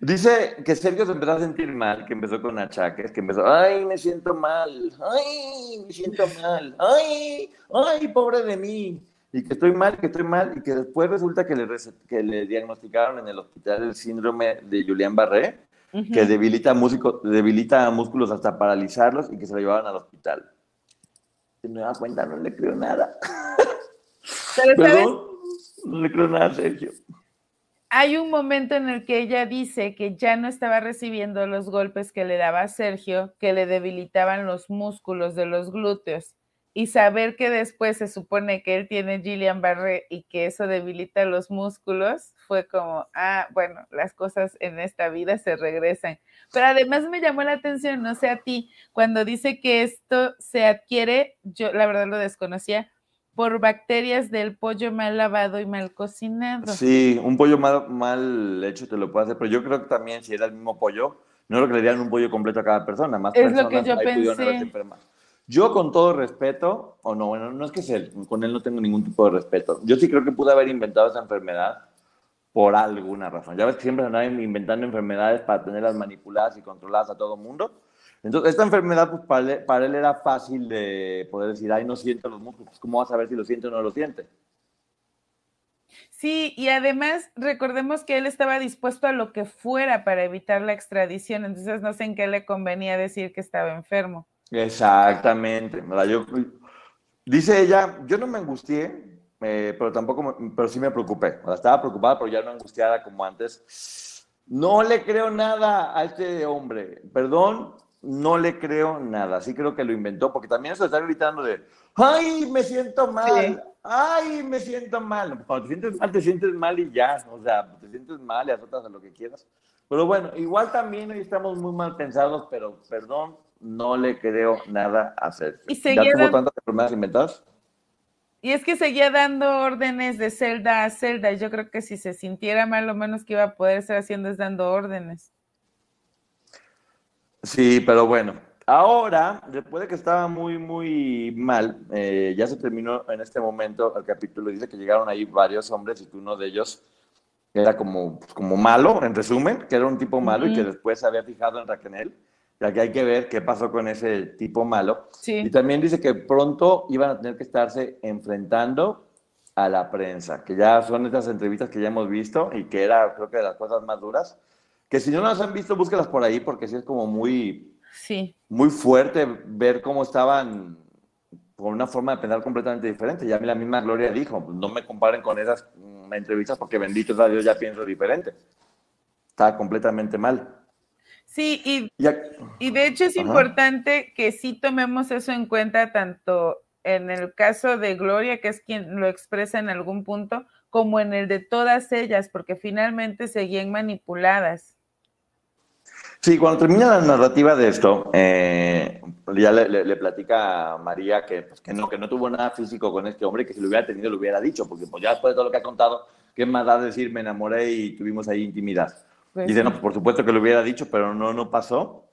Dice que Sergio se empezó a sentir mal, que empezó con achaques, que empezó, ay, me siento mal, ay, me siento mal, ay, ay, pobre de mí, y que estoy mal, que estoy mal, y que después resulta que le, que le diagnosticaron en el hospital el síndrome de Julián Barré, que debilita, músico, debilita músculos hasta paralizarlos y que se lo llevaban al hospital. Se me da cuenta, no le creo nada. Perdón, no le creo nada a Sergio hay un momento en el que ella dice que ya no estaba recibiendo los golpes que le daba Sergio, que le debilitaban los músculos de los glúteos. Y saber que después se supone que él tiene Gillian Barré y que eso debilita los músculos, fue como, ah, bueno, las cosas en esta vida se regresan. Pero además me llamó la atención, no sé a ti, cuando dice que esto se adquiere, yo la verdad lo desconocía, por bacterias del pollo mal lavado y mal cocinado. Sí, un pollo mal, mal hecho te lo puede hacer, pero yo creo que también si era el mismo pollo, no lo que le dieran un pollo completo a cada persona, más es lo que yo pensé. Yo con todo respeto, o no, bueno, no es que sea, con él no tengo ningún tipo de respeto. Yo sí creo que pude haber inventado esa enfermedad por alguna razón. Ya ves que siempre andaban inventando enfermedades para tenerlas manipuladas y controladas a todo mundo. Entonces, esta enfermedad, pues para él, era fácil de poder decir, ay, no siento los músculos, pues, ¿cómo vas a ver si lo siente o no lo siente? Sí, y además recordemos que él estaba dispuesto a lo que fuera para evitar la extradición, entonces no sé en qué le convenía decir que estaba enfermo. Exactamente. Yo, dice ella, yo no me angustié, eh, pero tampoco, pero sí me preocupé. estaba preocupada, pero ya no angustiada como antes. No le creo nada a este hombre. Perdón, no le creo nada. Sí creo que lo inventó, porque también eso está gritando de, ay, me siento mal, ay, me siento mal. Cuando te sientes mal, te sientes mal y ya, o sea, te sientes mal y azotas a lo que quieras. Pero bueno, igual también hoy estamos muy mal pensados, pero perdón, no le creo nada a hacer. ¿Y ¿Ya tuvo tantas enfermedades inventadas? Y es que seguía dando órdenes de celda a celda. Y yo creo que si se sintiera mal, lo menos que iba a poder estar haciendo es dando órdenes. Sí, pero bueno, ahora, después de que estaba muy, muy mal, eh, ya se terminó en este momento el capítulo. Dice que llegaron ahí varios hombres y que uno de ellos era como, pues, como malo, en resumen, que era un tipo malo y que después se había fijado en Raquel. Ya que hay que ver qué pasó con ese tipo malo. Y también dice que pronto iban a tener que estarse enfrentando a la prensa, que ya son estas entrevistas que ya hemos visto y que era, creo que, de las cosas más duras que si no las han visto, búsquelas por ahí, porque sí es como muy, sí. muy fuerte ver cómo estaban con una forma de pensar completamente diferente. Ya la misma Gloria dijo, no me comparen con esas mm, entrevistas porque bendito sea Dios, ya pienso diferente. Estaba completamente mal. Sí, y, y de hecho es importante que sí tomemos eso en cuenta tanto en el caso de Gloria, que es quien lo expresa en algún punto, como en el de todas ellas, porque finalmente seguían manipuladas. Sí, cuando termina la narrativa de esto, eh, ya le, platica a María que, pues, que, no, que no tuvo nada físico con este hombre, que si lo hubiera tenido lo hubiera dicho, porque pues ya después de todo lo que ha contado, ¿qué más da decir me enamoré y tuvimos ahí intimidad? Pues Dice, no, por supuesto que lo hubiera dicho, pero no, no pasó.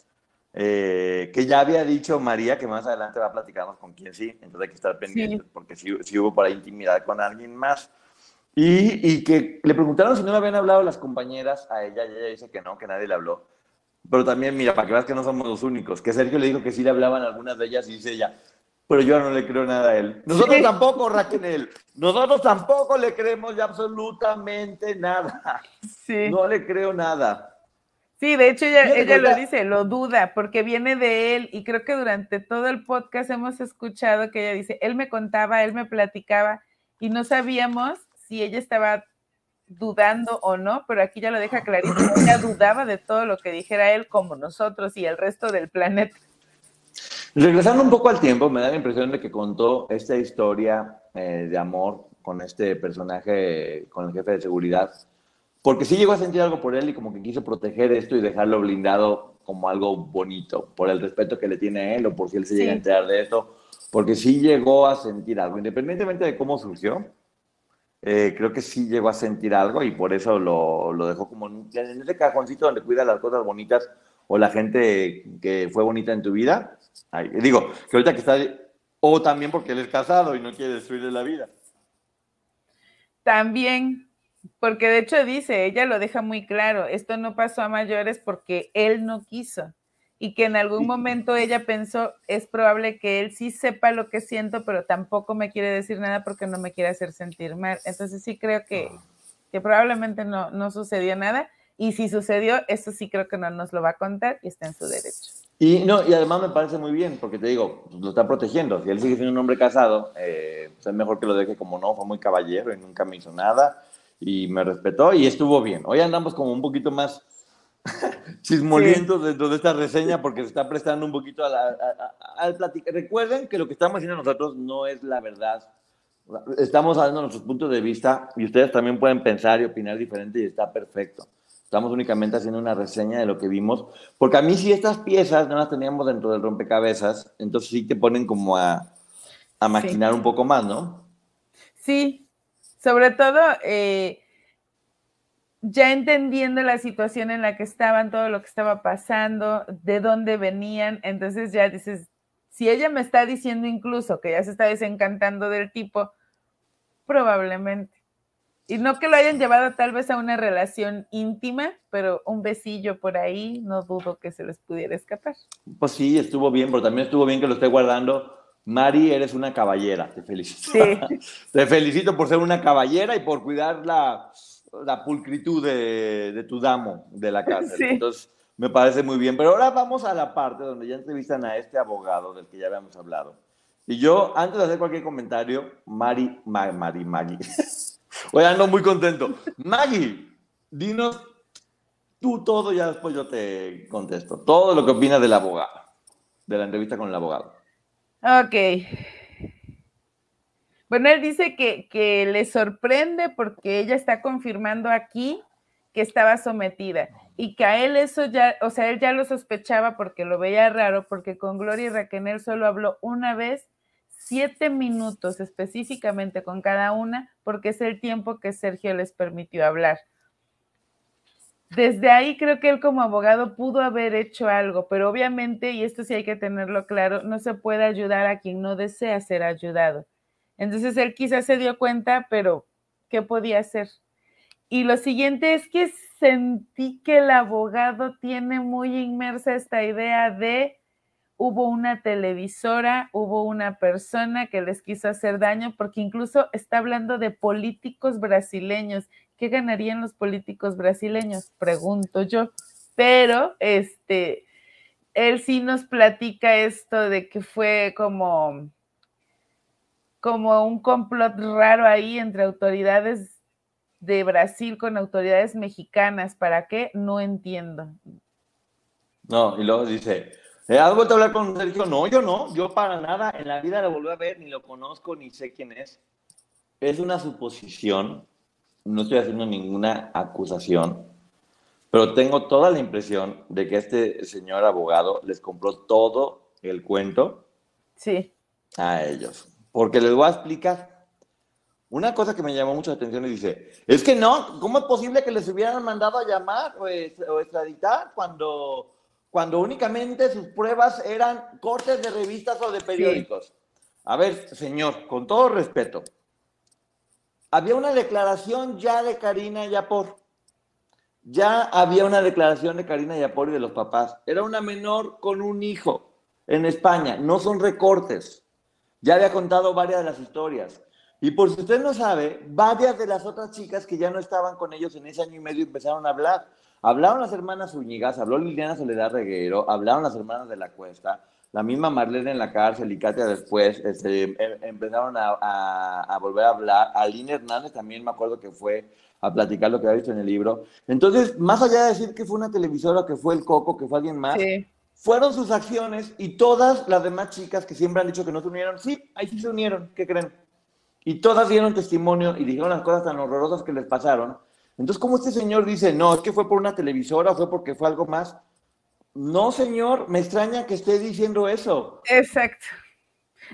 Eh, que ya había dicho María que más adelante va a platicarnos con quién sí, entonces hay que estar pendientes, porque si sí, hubo por ahí intimidad con alguien más. Y, y, que le preguntaron si no le habían hablado las compañeras a ella, y ella dice que no, que nadie le habló. Pero también, mira, para que veas que no somos los únicos, que Sergio le dijo que sí le hablaban algunas de ellas y dice ella, pero yo no le creo nada a él. Nosotros tampoco, Raquel. Nosotros tampoco le creemos ya absolutamente nada. Sí. No le creo nada. Sí, de hecho ella, ella lo dice, lo duda, porque viene de él y creo que durante todo el podcast hemos escuchado que ella dice, él me contaba, él me platicaba y no sabíamos si ella estaba dudando o no, pero aquí ya lo deja clarísimo, ella dudaba de todo lo que dijera él como nosotros y el resto del planeta. Regresando un poco al tiempo, me da la impresión de que contó esta historia eh, de amor con este personaje, con el jefe de seguridad, porque sí llegó a sentir algo por él y como que quiso proteger esto y dejarlo blindado como algo bonito, por el respeto que le tiene a él o por si él se llega a enterar de esto, porque sí llegó a sentir algo, independientemente de cómo surgió, eh, creo que sí llegó a sentir algo y por eso lo, lo dejó como en, ese cajoncito donde cuida las cosas bonitas o la gente que fue bonita en tu vida, digo, que ahorita que está, o también porque él es casado y no quiere destruirle la vida. También, porque de hecho dice, ella lo deja muy claro, esto no pasó a mayores porque él no quiso y que en algún momento ella pensó, es probable que él sí sepa lo que siento, pero tampoco me quiere decir nada porque no me quiere hacer sentir mal. Entonces sí creo que, ah. que probablemente no, no sucedió nada y si sucedió, eso sí creo que no nos lo va a contar y está en su derecho. Y, no, y además me parece muy bien, porque te digo, lo está protegiendo. Si él sigue siendo un hombre casado, eh, pues es mejor que lo deje como no, fue muy caballero y nunca me hizo nada y me respetó y estuvo bien. Hoy andamos como un poquito más chismolientos dentro de esta reseña porque se está prestando un poquito al platicar. Recuerden que lo que estamos haciendo nosotros no es la verdad. Estamos dando nuestros puntos de vista y ustedes también pueden pensar y opinar diferente y está perfecto. Estamos únicamente haciendo una reseña de lo que vimos, porque a mí si estas piezas no las teníamos dentro del rompecabezas, entonces sí te ponen como a, a maquinar un poco más, ¿no? Sí, sobre todo eh, ya entendiendo la situación en la que estaban, todo lo que estaba pasando, de dónde venían, entonces ya dices, si ella me está diciendo incluso que ya se está desencantando del tipo, probablemente. Y no que lo hayan llevado tal vez a una relación íntima, pero un besillo por ahí, no dudo que se les pudiera escapar. Pues sí, estuvo bien, pero también estuvo bien que lo esté guardando. Mari, eres una caballera, te felicito. Sí. te felicito por ser una caballera y por cuidar la, la pulcritud de, de, tu damo de la casa. Entonces, me parece muy bien. Pero ahora vamos a la parte donde ya entrevistan a este abogado del que ya habíamos hablado. Y yo, antes de hacer cualquier comentario, Mari, Mari, Mari, Mari. Hoy ando muy contento. Maggie, dinos tú todo, ya después yo te contesto. Todo lo que opinas del abogado, de la entrevista con el abogado. Ok. Bueno, él dice que, que le sorprende porque ella está confirmando aquí que estaba sometida y que a él eso ya, o sea, él ya lo sospechaba porque lo veía raro, porque con Gloria y Raquel solo habló una vez siete minutos específicamente con cada una, porque es el tiempo que Sergio les permitió hablar. Desde ahí creo que él como abogado pudo haber hecho algo, pero obviamente, y esto sí hay que tenerlo claro, no se puede ayudar a quien no desea ser ayudado. Entonces él quizás se dio cuenta, pero ¿qué podía hacer? Y lo siguiente es que sentí que el abogado tiene muy inmersa esta idea de hubo una televisora, hubo una persona que les quiso hacer daño, porque incluso está hablando de políticos brasileños. ¿Qué ganarían los políticos brasileños? Pregunto yo. Pero este, él sí nos platica esto de que fue como, como un complot raro ahí entre autoridades de Brasil con autoridades mexicanas. ¿Para qué? No entiendo. No, y luego dice, ¿Eh, ¿Has vuelto a hablar con Sergio? No, yo no, yo para nada, en la vida lo volví a ver, ni lo conozco, ni sé quién es. Es una suposición, no estoy haciendo ninguna acusación, pero tengo toda la impresión de que este señor abogado les compró todo el cuento sí. a ellos. Porque les voy a explicar. Una cosa que me llamó mucho la atención y dice, es que no, ¿cómo es posible que les hubieran mandado a llamar o, o extraditar cuando cuando únicamente sus pruebas eran cortes de revistas o de periódicos. A ver, señor, con todo respeto, había una declaración ya de Karina Yapor. Ya había una declaración de Karina Yapor y de los papás. Era una menor con un hijo en España, no son recortes. ya había contado varias de las historias. Y por si usted no sabe, varias de las otras chicas que ya no estaban con ellos en ese año y medio empezaron a hablar. Hablaron las hermanas Zúñigas, habló Liliana Soledad Reguero, hablaron las hermanas de la Cuesta, la misma Marlene en la cárcel y Katia después este, em, empezaron a, volver a hablar. Aline Hernández también me acuerdo que fue a platicar lo que había visto en el libro. Entonces, más allá de decir que fue una televisora, que fue el Coco, que fue alguien más, fueron sus acciones y todas las demás chicas que siempre han dicho que no se unieron, sí, ahí sí se unieron, ¿qué creen? Y todas dieron testimonio y dijeron las cosas tan horrorosas que les pasaron. Entonces, ¿cómo este señor dice, no, es que fue por una televisora, fue porque fue algo más? No, señor, me extraña que esté diciendo eso. Exacto.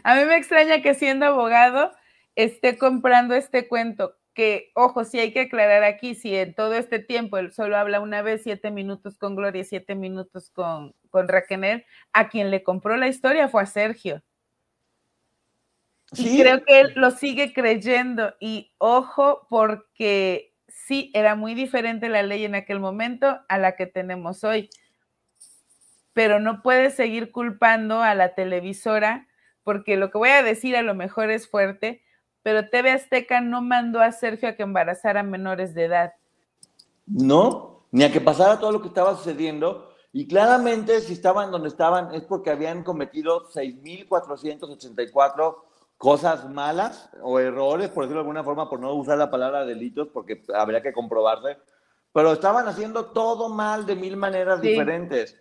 A mí me extraña que siendo abogado esté comprando este cuento, que, ojo, sí hay que aclarar aquí, si en todo este tiempo él solo habla una vez, siete minutos con Gloria, siete minutos con, con Raquel, a quien le compró la historia fue a Sergio. Y creo que él lo sigue creyendo. Y ojo, porque sí, era muy diferente la ley en aquel momento a la que tenemos hoy pero no puedes seguir culpando a la televisora, porque lo que voy a decir a lo mejor es fuerte, pero TV Azteca no mandó a Sergio a que embarazara menores de edad. No, ni a que pasara todo lo que estaba sucediendo. Y claramente, si estaban donde estaban, es porque habían cometido 6.484 cosas malas o errores, por decirlo de alguna forma, por no usar la palabra delitos, porque habría que comprobarse. Pero estaban haciendo todo mal de mil maneras diferentes.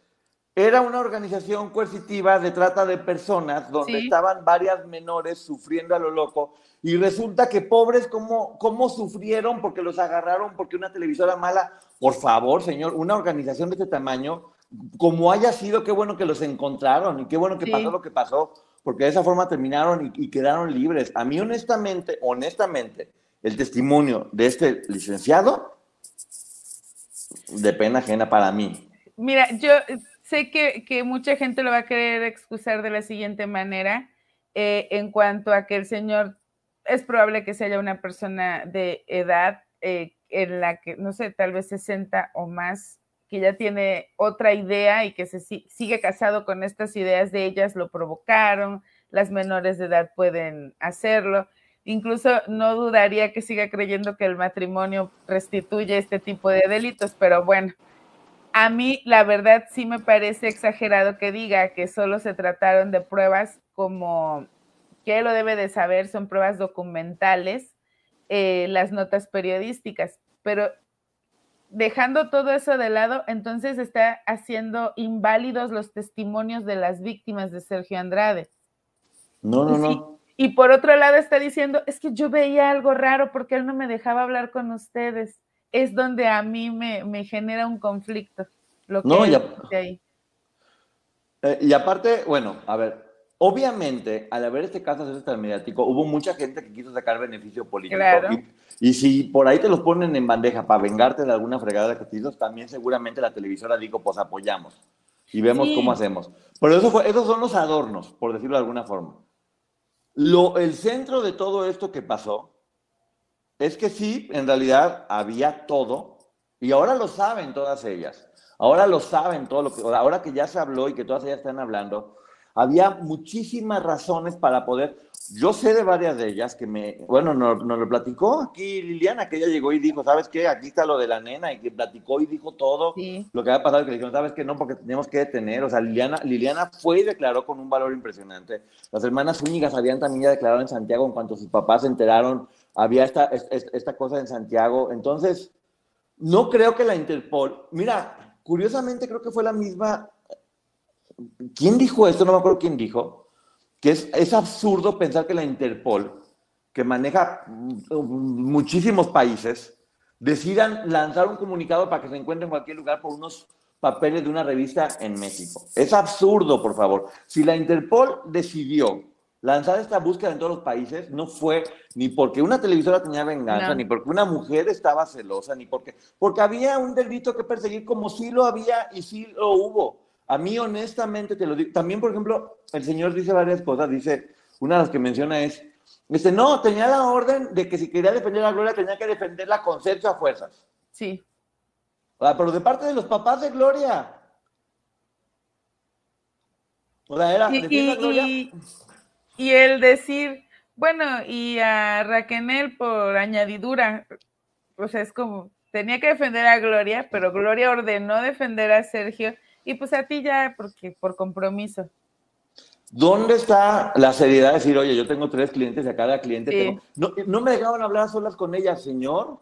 Era una organización coercitiva de trata de personas donde estaban varias menores sufriendo a lo loco y resulta que pobres, ¿cómo, ¿cómo sufrieron? Porque los agarraron porque una televisora mala. Por favor, señor, una organización de este tamaño, como haya sido, qué bueno que los encontraron y qué bueno que pasó lo que pasó, porque de esa forma terminaron y, quedaron libres. A mí, honestamente, honestamente, el testimonio de este licenciado, de pena ajena para mí. Mira, yo sé que, mucha gente lo va a querer excusar de la siguiente manera, eh, en cuanto a que el señor es probable que sea una persona de edad eh, en la que, no sé, tal vez 60 o más, que ya tiene otra idea y que se sigue casado con estas ideas de ellas, lo provocaron, las menores de edad pueden hacerlo. Incluso no dudaría que siga creyendo que el matrimonio restituye este tipo de delitos, pero bueno, a mí, la verdad, sí me parece exagerado que diga que solo se trataron de pruebas como que lo debe de saber, son pruebas documentales, eh, las notas periodísticas, pero dejando todo eso de lado, entonces está haciendo inválidos los testimonios de las víctimas de Sergio Andrade. No, no, no. Y por otro lado está diciendo, es que yo veía algo raro porque él no me dejaba hablar con ustedes es donde a mí me, genera un conflicto. Lo que no, y, ahí. Eh, y aparte, bueno, a ver, obviamente, al haber este caso de tan mediático, hubo mucha gente que quiso sacar beneficio político. Y, si por ahí te los ponen en bandeja para vengarte de alguna fregada que te hizo, también seguramente la televisora dijo, pues apoyamos y vemos cómo hacemos. Pero eso fue, esos son los adornos, por decirlo de alguna forma. Lo, el centro de todo esto que pasó es que sí, en realidad había todo, y ahora lo saben todas ellas. Ahora lo saben todo lo que, ahora que ya se habló y que todas ellas están hablando, había muchísimas razones para poder. Yo sé de varias de ellas que me, bueno, nos, lo platicó aquí Liliana, que ella llegó y dijo, ¿sabes qué? Aquí está lo de la nena, y que platicó y dijo todo lo que había pasado, y que le dijeron, ¿sabes qué? No, porque tenemos que detener. O sea, Liliana, Liliana fue y declaró con un valor impresionante. Las hermanas Úñigas habían también ya declarado en Santiago en cuanto sus papás se enteraron había esta, esta cosa en Santiago. Entonces, no creo que la Interpol, mira, curiosamente creo que fue la misma, ¿quién dijo esto? No me acuerdo quién dijo, que es, es absurdo pensar que la Interpol, que maneja muchísimos países, decidan lanzar un comunicado para que se encuentre en cualquier lugar por unos papeles de una revista en México. Es absurdo, por favor. Si la Interpol decidió lanzar esta búsqueda en todos los países no fue ni porque una televisora tenía venganza, ni porque una mujer estaba celosa, ni porque, porque había un delito que perseguir como sí lo había y sí lo hubo. A mí honestamente te lo digo. También, por ejemplo, el señor dice varias cosas. Dice, una de las que menciona es, dice, no, tenía la orden de que si quería defender a Gloria tenía que defenderla con sexo a fuerzas. Sí. pero de parte de los papás de Gloria. O sea, era, y, Y el decir, bueno, y a Raquel por añadidura, o sea, es como, tenía que defender a Gloria, pero Gloria ordenó defender a Sergio y pues a ti ya, porque por compromiso. ¿Dónde está la seriedad de decir, oye, yo tengo tres clientes y a cada cliente tengo... No, no me dejaban hablar a solas con ella, señor.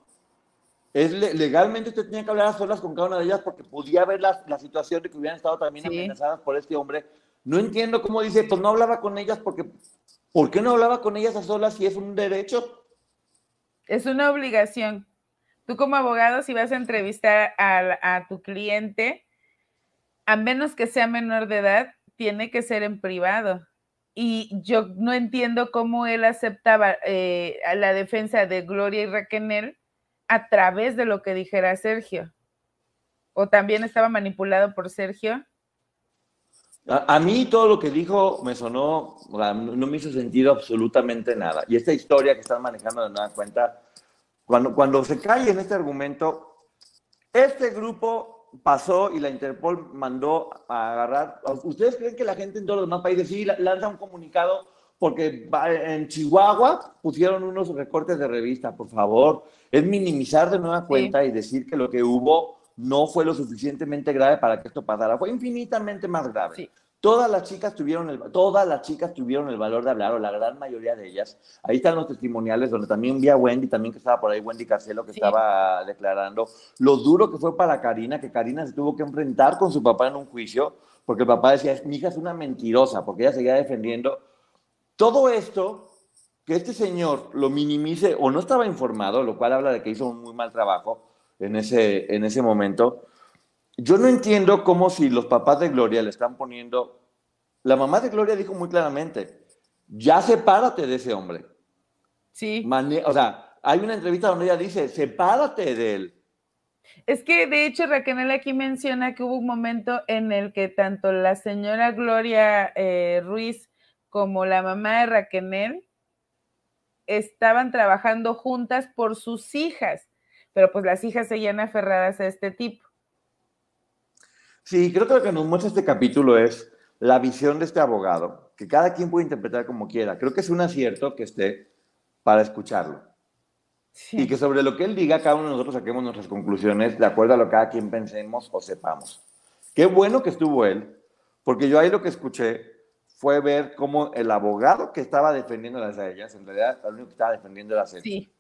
Es legalmente usted tenía que hablar a solas con cada una de ellas porque podía ver la, la situación de que hubieran estado también amenazadas por este hombre. No entiendo cómo dice, pues no hablaba con ellas porque... ¿Por qué no hablaba con ellas a solas si es un derecho? Es una obligación. Tú como abogado, si vas a entrevistar a, a tu cliente, a menos que sea menor de edad, tiene que ser en privado. Y yo no entiendo cómo él aceptaba eh, la defensa de Gloria y Raquel a través de lo que dijera Sergio. ¿O también estaba manipulado por Sergio? A, mí todo lo que dijo me sonó, no me hizo sentido absolutamente nada. Y esta historia que están manejando de nueva cuenta, cuando, cuando se cae en este argumento, este grupo pasó y la Interpol mandó a agarrar. ¿Ustedes creen que la gente en todos los demás países sí lanza un comunicado? Porque en Chihuahua pusieron unos recortes de revista, por favor. Es minimizar de nueva cuenta y decir que lo que hubo no fue lo suficientemente grave para que esto pasara. Fue infinitamente más grave. Sí. Todas las chicas tuvieron el, todas las chicas tuvieron el valor de hablar, o la gran mayoría de ellas. Ahí están los testimoniales donde también vi a Wendy, también que estaba por ahí, Wendy Carcelo, que estaba declarando lo duro que fue para Karina, que Karina se tuvo que enfrentar con su papá en un juicio, porque el papá decía, mi hija es una mentirosa, porque ella seguía defendiendo. Todo esto, que este señor lo minimice o no estaba informado, lo cual habla de que hizo un muy mal trabajo en ese, en ese momento, yo no entiendo cómo si los papás de Gloria le están poniendo... La mamá de Gloria dijo muy claramente, ya sepárate de ese hombre. Sí. o sea, hay una entrevista donde ella dice, sepárate de él. Es que de hecho Raquel aquí menciona que hubo un momento en el que tanto la señora Gloria eh, Ruiz como la mamá de Raquel estaban trabajando juntas por sus hijas, pero pues las hijas seguían aferradas a este tipo. Sí, creo que lo que nos muestra este capítulo es la visión de este abogado, que cada quien puede interpretar como quiera. Creo que es un acierto que esté para escucharlo. Y que sobre lo que él diga, cada uno de nosotros saquemos nuestras conclusiones de acuerdo a lo que cada quien pensemos o sepamos. Qué bueno que estuvo él, porque yo ahí lo que escuché fue ver cómo el abogado que estaba defendiendo a ellas, en realidad el único que estaba defendiendo era Sergio. Sí.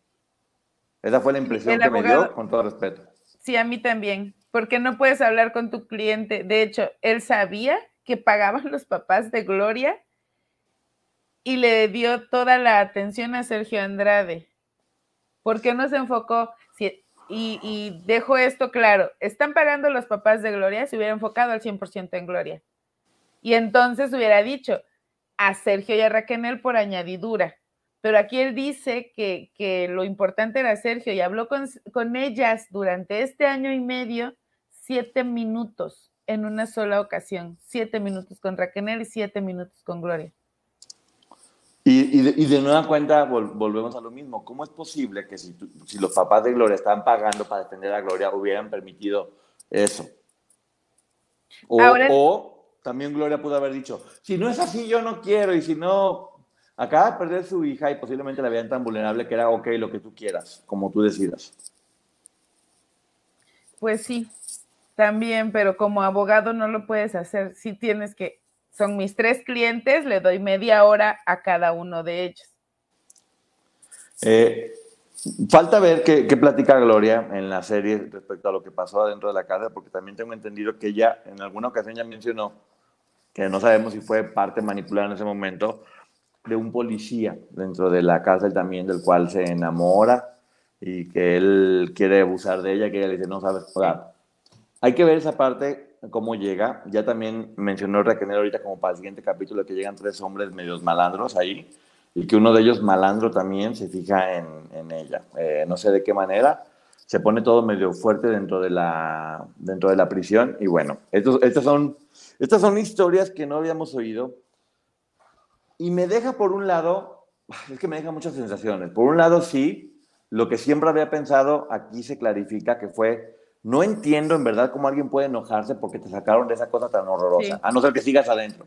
Esa fue la impresión que me dio, con todo respeto. Sí, a mí también porque no puedes hablar con tu cliente. De hecho, él sabía que pagaban los papás de Gloria y le dio toda la atención a Sergio Andrade. ¿Por qué no se enfocó? y, y dejo esto claro, están pagando los papás de Gloria, se hubiera enfocado al 100% en Gloria. Y entonces hubiera dicho a Sergio y a Raquel por añadidura. Pero aquí él dice que, lo importante era Sergio y habló con, con ellas durante este año y medio siete minutos en una sola ocasión. Siete minutos con Raquel y siete minutos con Gloria. Y, de, nueva cuenta volvemos a lo mismo. ¿Cómo es posible que si, si, los papás de Gloria estaban pagando para defender a Gloria hubieran permitido eso? O, o, también Gloria pudo haber dicho, si no es así yo no quiero y si no, acaba de perder su hija y posiblemente la vean tan vulnerable que era ok lo que tú quieras, como tú decidas. Pues sí, también, pero como abogado no lo puedes hacer. Si tienes que, son mis tres clientes, le doy media hora a cada uno de ellos. Eh, falta ver qué, qué, platica Gloria en la serie respecto a lo que pasó adentro de la casa, porque también tengo entendido que ella en alguna ocasión ya mencionó que no sabemos si fue parte manipulada en ese momento de un policía dentro de la cárcel también del cual se enamora y que él quiere abusar de ella, que ella le dice, no sabes, o hay que ver esa parte, cómo llega. Ya también mencionó Raquel ahorita como para el siguiente capítulo que llegan tres hombres medios malandros ahí y que uno de ellos malandro también se fija en, en ella. Eh, no sé de qué manera. Se pone todo medio fuerte dentro de la, dentro de la prisión y bueno, estos, estas, son, estas son historias que no habíamos oído y me deja por un lado, es que me deja muchas sensaciones. Por un lado sí, lo que siempre había pensado aquí se clarifica que fue no entiendo en verdad cómo alguien puede enojarse porque te sacaron de esa cosa tan horrorosa, a no ser que sigas adentro.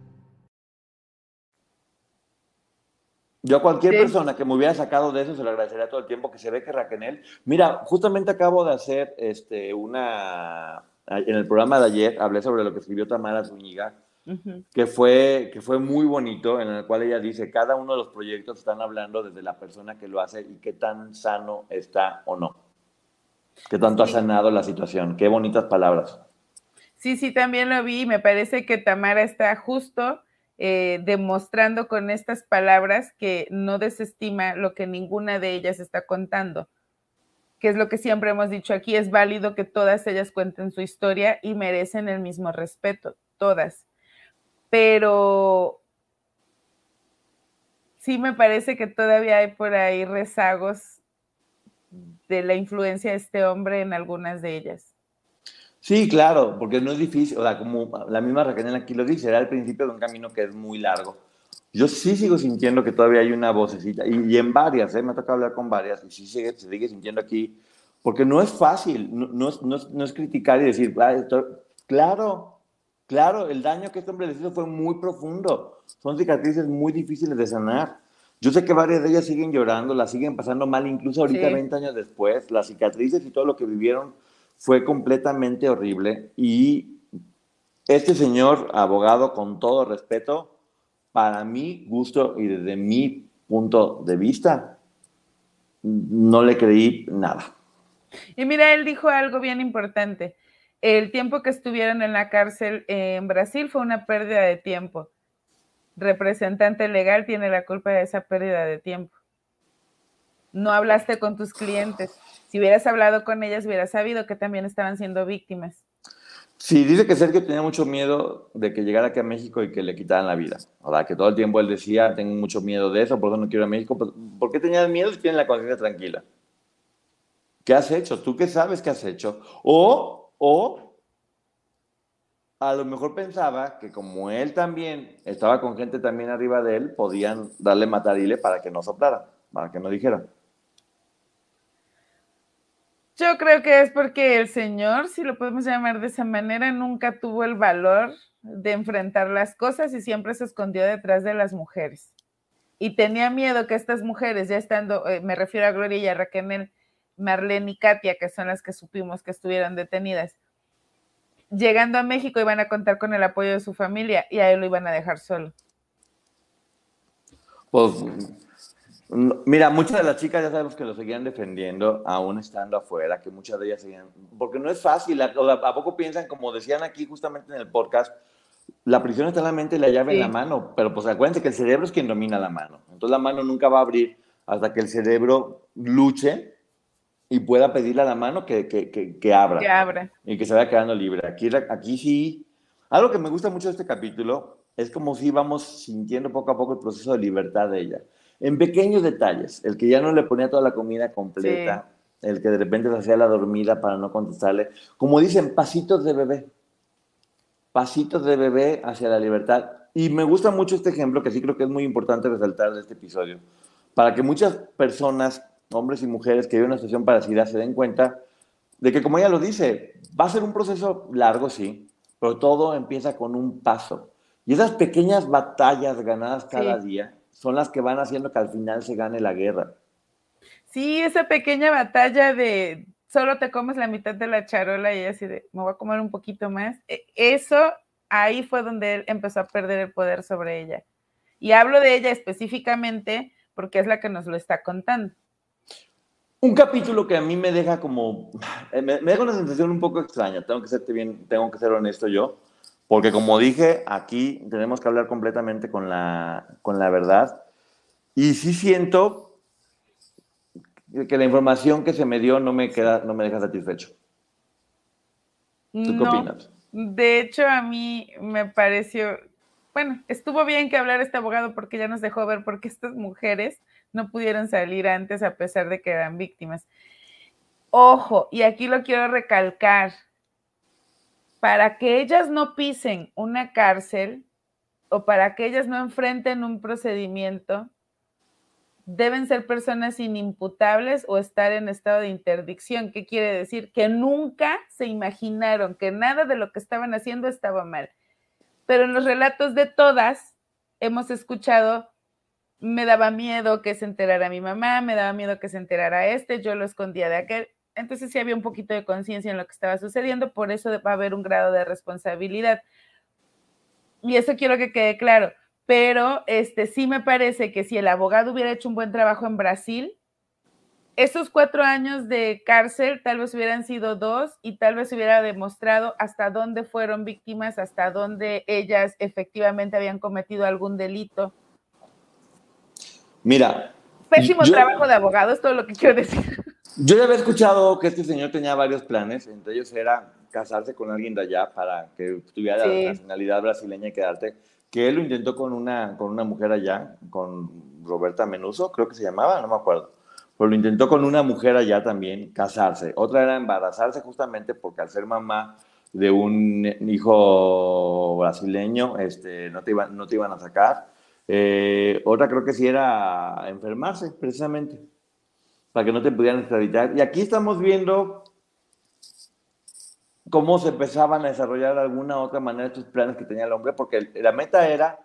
Yo a cualquier persona que me hubiera sacado de eso se lo agradecería todo el tiempo, que se ve que Raquel. Mira, justamente acabo de hacer este, una. En el programa de ayer hablé sobre lo que escribió Tamara Zúñiga, que, fue, que fue muy bonito, en el cual ella dice: cada uno de los proyectos están hablando desde la persona que lo hace y qué tan sano está o no. Qué tanto ha sanado la situación. Qué bonitas palabras. Sí, sí, también lo vi. Me parece que Tamara está justo eh, demostrando con estas palabras que no desestima lo que ninguna de ellas está contando, que es lo que siempre hemos dicho aquí, es válido que todas ellas cuenten su historia y merecen el mismo respeto, todas. Pero sí me parece que todavía hay por ahí rezagos de la influencia de este hombre en algunas de ellas. Sí, claro, porque no es difícil, o sea, como la misma Raquel aquí lo dice, era el principio de un camino que es muy largo. Yo sí sigo sintiendo que todavía hay una vocecita, y, en varias, ¿eh? me toca hablar con varias, y sí se, sigue sintiendo aquí, porque no es fácil, no, es, no, es, criticar y decir, ah, claro, claro, el daño que este hombre les hizo fue muy profundo, son cicatrices muy difíciles de sanar. Yo sé que varias de ellas siguen llorando, las siguen pasando mal, incluso ahorita 20 años después, las cicatrices y todo lo que vivieron fue completamente horrible y este señor abogado, con todo respeto, para mi gusto y desde mi punto de vista, no le creí nada. Y mira, él dijo algo bien importante. El tiempo que estuvieron en la cárcel en Brasil fue una pérdida de tiempo. Representante legal tiene la culpa de esa pérdida de tiempo. No hablaste con tus clientes si hubieras hablado con ellas, hubieras sabido que también estaban siendo víctimas. Sí, dice que Sergio tenía mucho miedo de que llegara aquí a México y que le quitaran la vida. O sea, que todo el tiempo él decía, tengo mucho miedo de eso, por eso no quiero a México. Pues, ¿Por qué tenías miedo si tienes la conciencia tranquila? ¿Qué has hecho? ¿Tú qué sabes que has hecho? O, o, a lo mejor pensaba que como él también estaba con gente también arriba de él, podían darle matarile para que no soplara, para que no dijera. Yo creo que es porque el Señor, si lo podemos llamar de esa manera, nunca tuvo el valor de enfrentar las cosas y siempre se escondió detrás de las mujeres. Y tenía miedo que estas mujeres, ya estando, eh, me refiero a Gloria y a Raquel, Marlene y Katia, que son las que supimos que estuvieron detenidas, llegando a México iban a contar con el apoyo de su familia y a él lo iban a dejar solo. Pues Mira, muchas de las chicas ya sabemos que lo seguían defendiendo aún estando afuera, que muchas de ellas seguían, porque no es fácil, ¿a, poco piensan, como decían aquí justamente en el podcast, la prisión está en la mente y la llave en la mano, pero pues acuérdense que el cerebro es quien domina la mano, entonces la mano nunca va a abrir hasta que el cerebro luche y pueda pedirle a la mano que, que, que, abra. Que abra. Y que se vaya quedando libre. Aquí, aquí sí, algo que me gusta mucho de este capítulo es como si vamos sintiendo poco a poco el proceso de libertad de ella en pequeños detalles, el que ya no le ponía toda la comida completa, el que de repente se hacía la dormida para no contestarle, como dicen, pasitos de bebé, pasitos de bebé hacia la libertad. Y me gusta mucho este ejemplo, que sí creo que es muy importante resaltar de este episodio, para que muchas personas, hombres y mujeres que viven una situación parecida, se den cuenta de que, como ella lo dice, va a ser un proceso largo, sí, pero todo empieza con un paso. Y esas pequeñas batallas ganadas cada día son las que van haciendo que al final se gane la guerra. Sí, esa pequeña batalla de solo te comes la mitad de la charola y así de, me voy a comer un poquito más. E, eso, ahí fue donde él empezó a perder el poder sobre ella. Y hablo de ella específicamente porque es la que nos lo está contando. Un capítulo que a mí me deja como, me, me deja una sensación un poco extraña, tengo que ser bien, tengo que ser honesto yo porque como dije, aquí tenemos que hablar completamente con la, con la verdad. Y sí siento que la información que se me dio no me, queda, no me deja satisfecho. ¿Tú qué opinas? De hecho, a mí me pareció bueno, estuvo bien que hablara este abogado porque ya nos dejó ver por qué estas mujeres no pudieron salir antes a pesar de que eran víctimas. Ojo, y aquí lo quiero recalcar, para que ellas no pisen una cárcel o para que ellas no enfrenten un procedimiento, deben ser personas inimputables o estar en estado de interdicción. ¿Qué quiere decir? Que nunca se imaginaron que nada de lo que estaban haciendo estaba mal. Pero en los relatos de todas hemos escuchado, me daba miedo que se enterara mi mamá, me daba miedo que se enterara este, yo lo escondía de aquel. Entonces sí había un poquito de conciencia en lo que estaba sucediendo, por eso va a haber un grado de responsabilidad. Y eso quiero que quede claro pero este sí me parece que si el abogado hubiera hecho un buen trabajo en Brasil, esos cuatro años de cárcel tal vez hubieran sido dos y tal vez hubiera demostrado hasta dónde fueron víctimas, hasta dónde ellas efectivamente habían cometido algún delito. Mira. Pésimo trabajo de abogado, es todo lo que quiero decir. Yo ya había escuchado que este señor tenía varios planes, entre ellos era casarse con alguien de allá para que tuviera la nacionalidad brasileña y quedarte que él lo intentó con una, con una mujer allá, con Roberta Menuso, creo que se llamaba, no me acuerdo. Pero lo intentó con una mujer allá también, casarse. Otra era embarazarse justamente porque al ser mamá de un hijo brasileño, este, no, te iban, no te iban a sacar. Eh, otra creo que sí era enfermarse, precisamente, para que no te pudieran extraditar. Y aquí estamos viendo cómo se empezaban a desarrollar de alguna otra manera estos planes que tenía el hombre, porque la meta era,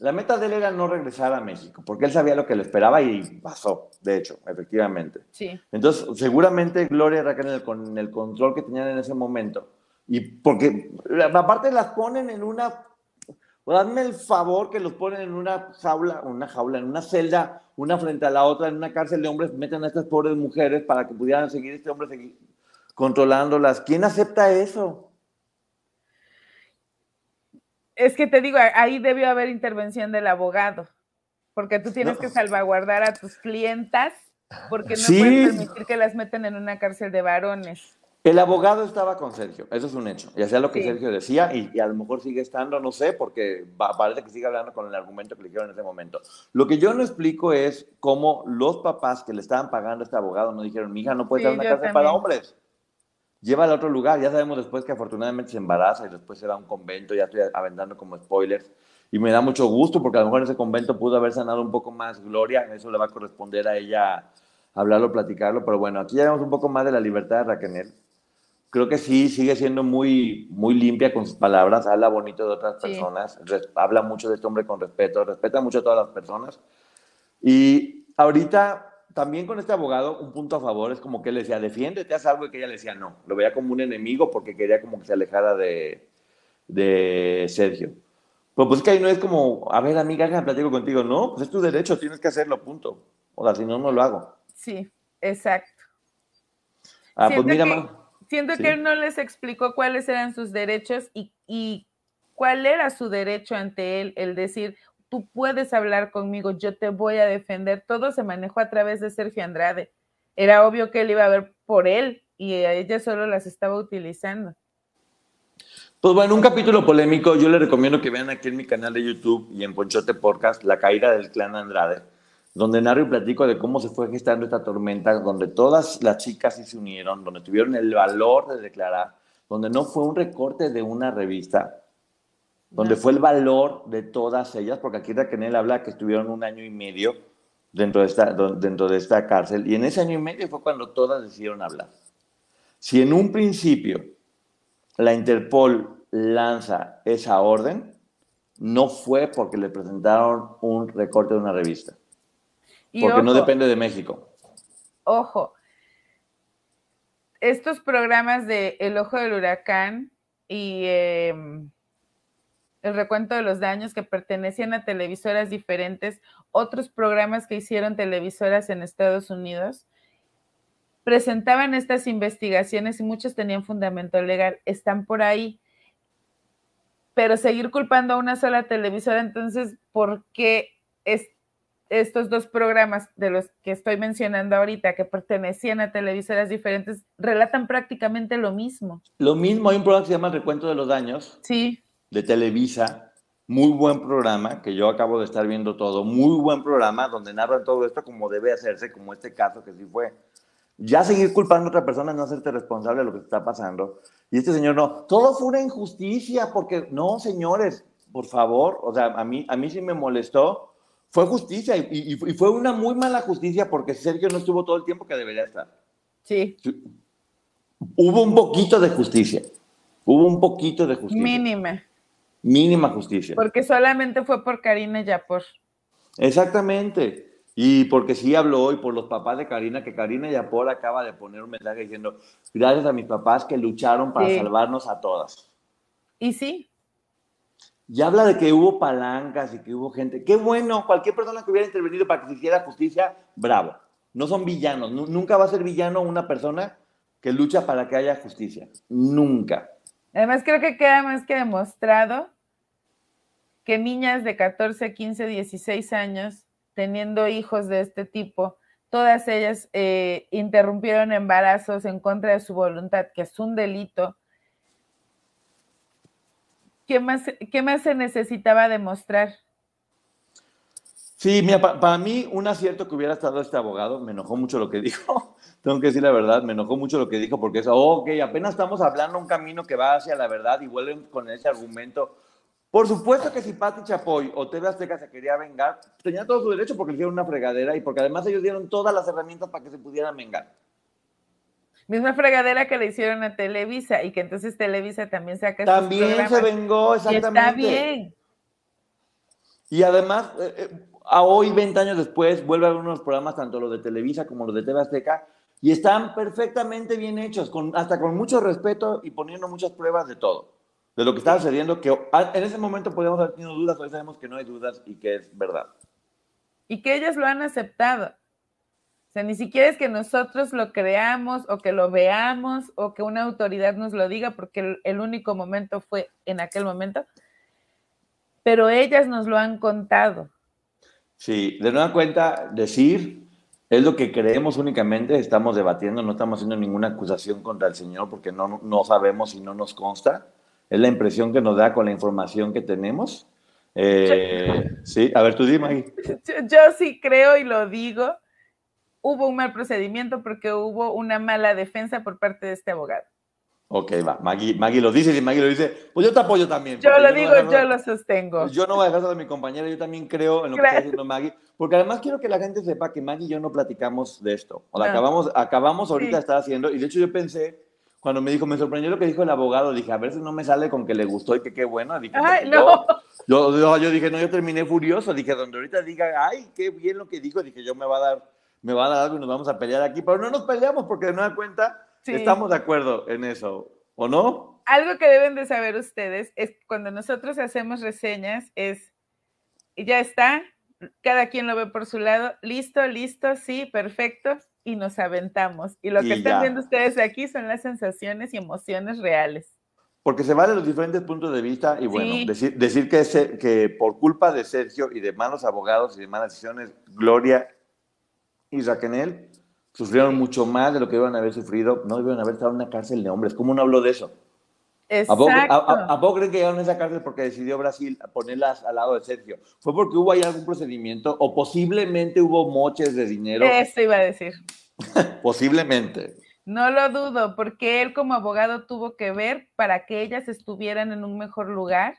la meta de él era no regresar a México, porque él sabía lo que le esperaba y pasó, de hecho, efectivamente. Sí. Entonces, seguramente Gloria Raquel, con el control que tenían en ese momento, y porque aparte las ponen en una, dadme el favor que los ponen en una jaula, una jaula, en una celda, una frente a la otra, en una cárcel de hombres, meten a estas pobres mujeres para que pudieran seguir este hombre seguir, controlándolas. ¿Quién acepta eso? Es que te digo, ahí debió haber intervención del abogado, porque tú tienes que salvaguardar a tus clientas, porque no puedes permitir que las meten en una cárcel de varones. El abogado estaba con Sergio, eso es un hecho. Ya sea lo que Sergio decía, y, a lo mejor sigue estando, no sé, porque parece que sigue hablando con el argumento que le dijeron en ese momento. Lo que yo no explico es cómo los papás que le estaban pagando a este abogado no dijeron, mi hija no puede estar en una cárcel para hombres lleva al otro lugar. Ya sabemos después que afortunadamente se embaraza y después se va a un convento, ya estoy aventando como spoilers. Y me da mucho gusto porque a lo mejor en ese convento pudo haber sanado un poco más Gloria, eso le va a corresponder a ella hablarlo, platicarlo, pero bueno, aquí ya vemos un poco más de la libertad de Raquel. Creo que sí, sigue siendo muy, muy limpia con sus palabras, habla bonito de otras personas, habla mucho de este hombre con respeto, respeta mucho a todas las personas. Y ahorita también con este abogado, un punto a favor es como que él le decía, defiéndete, haz algo, y que ella le decía no. Lo veía como un enemigo porque quería como que se alejara de, de Sergio. Pero pues que ahí no es como, a ver, amiga, me platico contigo. No, pues es tu derecho, tienes que hacerlo, punto. O sea, si no, no lo hago. Sí, exacto. Ah, pues mira, que, Siento que él no les explicó cuáles eran sus derechos y, y cuál era su derecho ante él, el decir, tú puedes hablar conmigo, yo te voy a defender. Todo se manejó a través de Sergio Andrade. Era obvio que él iba a ver por él y a ella solo las estaba utilizando. Pues bueno, un capítulo polémico, yo le recomiendo que vean aquí en mi canal de YouTube y en Ponchote Podcast, La caída del clan Andrade, donde narro y platico de cómo se fue gestando esta tormenta, donde todas las chicas sí se unieron, donde tuvieron el valor de declarar, donde no fue un recorte de una revista, donde fue el valor de todas ellas, porque aquí Raquel habla que estuvieron un año y medio dentro de, esta, dentro de esta cárcel, y en ese año y medio fue cuando todas decidieron hablar. Si en un principio la Interpol lanza esa orden, no fue porque le presentaron un recorte de una revista, porque no depende de México. Ojo, estos programas de El Ojo del Huracán y... Em, el recuento de los daños que pertenecían a televisoras diferentes, otros programas que hicieron televisoras en Estados Unidos, presentaban estas investigaciones y muchos tenían fundamento legal, están por ahí. Pero seguir culpando a una sola televisora, entonces, ¿por qué estos dos programas de los que estoy mencionando ahorita, que pertenecían a televisoras diferentes, relatan prácticamente lo mismo? Lo mismo, hay un programa que se llama Recuento de los Daños. Sí de Televisa, muy buen programa, que yo acabo de estar viendo todo, muy buen programa donde narran todo esto como debe hacerse, como este caso que sí fue. Ya seguir culpando a otra persona, no hacerte responsable de lo que está pasando. Y este señor no, todo fue una injusticia, porque no, señores, por favor, o sea, a mí, a mí sí me molestó, fue justicia y, y, y fue una muy mala justicia porque Sergio no estuvo todo el tiempo que debería estar. Sí. Hubo un poquito de justicia, hubo un poquito de justicia. Mínima. Mínima justicia. Porque solamente fue por Karina Yapor. Exactamente. Y porque sí habló hoy por los papás de Karina, que Karina Yapor acaba de poner un mensaje diciendo, gracias a mis papás que lucharon para Sí. salvarnos a todas. Y sí, Ya habla de que hubo palancas y que hubo gente. Qué bueno, cualquier persona que hubiera intervenido para que se hiciera justicia, bravo. No son villanos. Nu- nunca va a ser villano una persona que lucha para que haya justicia. Nunca. además creo que queda más que demostrado que niñas de 14, 15, 16 años teniendo hijos de este tipo, todas ellas eh, interrumpieron embarazos en contra de su voluntad, que es un delito. ¿Qué más, se necesitaba demostrar? Sí, para mí un acierto que hubiera estado este abogado, me enojó mucho lo que dijo, tengo que decir la verdad, me enojó mucho lo que dijo porque es, ok, apenas estamos hablando un camino que va hacia la verdad y vuelven con ese argumento. Por supuesto que si Pati Chapoy o TV Azteca se quería vengar, tenía todo su derecho porque le hicieron una fregadera y porque además ellos dieron todas las herramientas para que se pudieran vengar. Misma fregadera que le hicieron a Televisa y que entonces Televisa también saca sus También se programas. vengó, Y exactamente. está bien. Y además, eh, eh, a hoy, 20 años después, vuelve a haber unos programas, tanto los de Televisa como los de TV Azteca, y están perfectamente bien hechos, con, hasta con mucho respeto y poniendo muchas pruebas de todo, de lo que estaba sucediendo, que en ese momento podíamos haber tenido dudas, hoy sabemos que no hay dudas y que es verdad. y que ellas lo han aceptado. Sea, ni siquiera es que nosotros lo creamos o que lo veamos o que una autoridad nos lo diga, porque el, el único momento fue en aquel momento, pero ellas nos lo han contado. Sí, de nueva cuenta, decir es lo que creemos únicamente, estamos debatiendo, no estamos haciendo ninguna acusación contra el señor porque no, no sabemos y no nos consta. Es la impresión que nos da con la información que tenemos. Eh, sí, a ver, tú dime ahí. Yo, yo sí creo y lo digo, hubo un mal procedimiento porque hubo una mala defensa por parte de este abogado. Ok, va. Maggie, Maggie lo dice y Maggie lo dice. Pues yo te apoyo también. Yo lo no digo, dejar- yo lo sostengo. Yo no voy a dejar a mi compañera, yo también creo en lo que Claro. está diciendo Maggie, porque además quiero que la gente sepa que Maggie y yo no platicamos de esto. O No. acabamos, acabamos ahorita Sí. de estar haciendo, y de hecho yo pensé, cuando me dijo, me sorprendió lo que dijo el abogado, dije, a ver si no me sale con que le gustó y que qué bueno. Dije, Ay, porque no. Yo, yo, yo dije, no, yo terminé furioso, dije, donde ahorita diga, ay, qué bien lo que dijo, dije, yo me va a dar, me va a dar algo y nos vamos a pelear aquí, pero no nos peleamos porque de nueva cuenta Sí. estamos de acuerdo en eso, ¿o no? algo que deben de saber ustedes es cuando nosotros hacemos reseñas es, ya está, cada quien lo ve por su lado, listo, listo, sí, perfecto, y nos aventamos. Y lo Y que están ya. viendo ustedes aquí son las sensaciones y emociones reales. Porque se vale los diferentes puntos de vista y bueno, Sí. decir, decir que, que por culpa de Sergio y de malos abogados y de malas decisiones, Gloria y Raquel sufrieron mucho más de lo que iban a haber sufrido, no debieron haber estado en una cárcel de hombres. ¿Cómo no habló de eso? ¿A poco, Exacto. a- a- a poco creen que llegaron a esa cárcel porque decidió Brasil ponerlas al lado de Sergio? ¿Fue porque hubo ahí algún procedimiento o posiblemente hubo moches de dinero? Eso iba a decir. Posiblemente. No lo dudo, porque él como abogado tuvo que ver para que ellas estuvieran en un mejor lugar.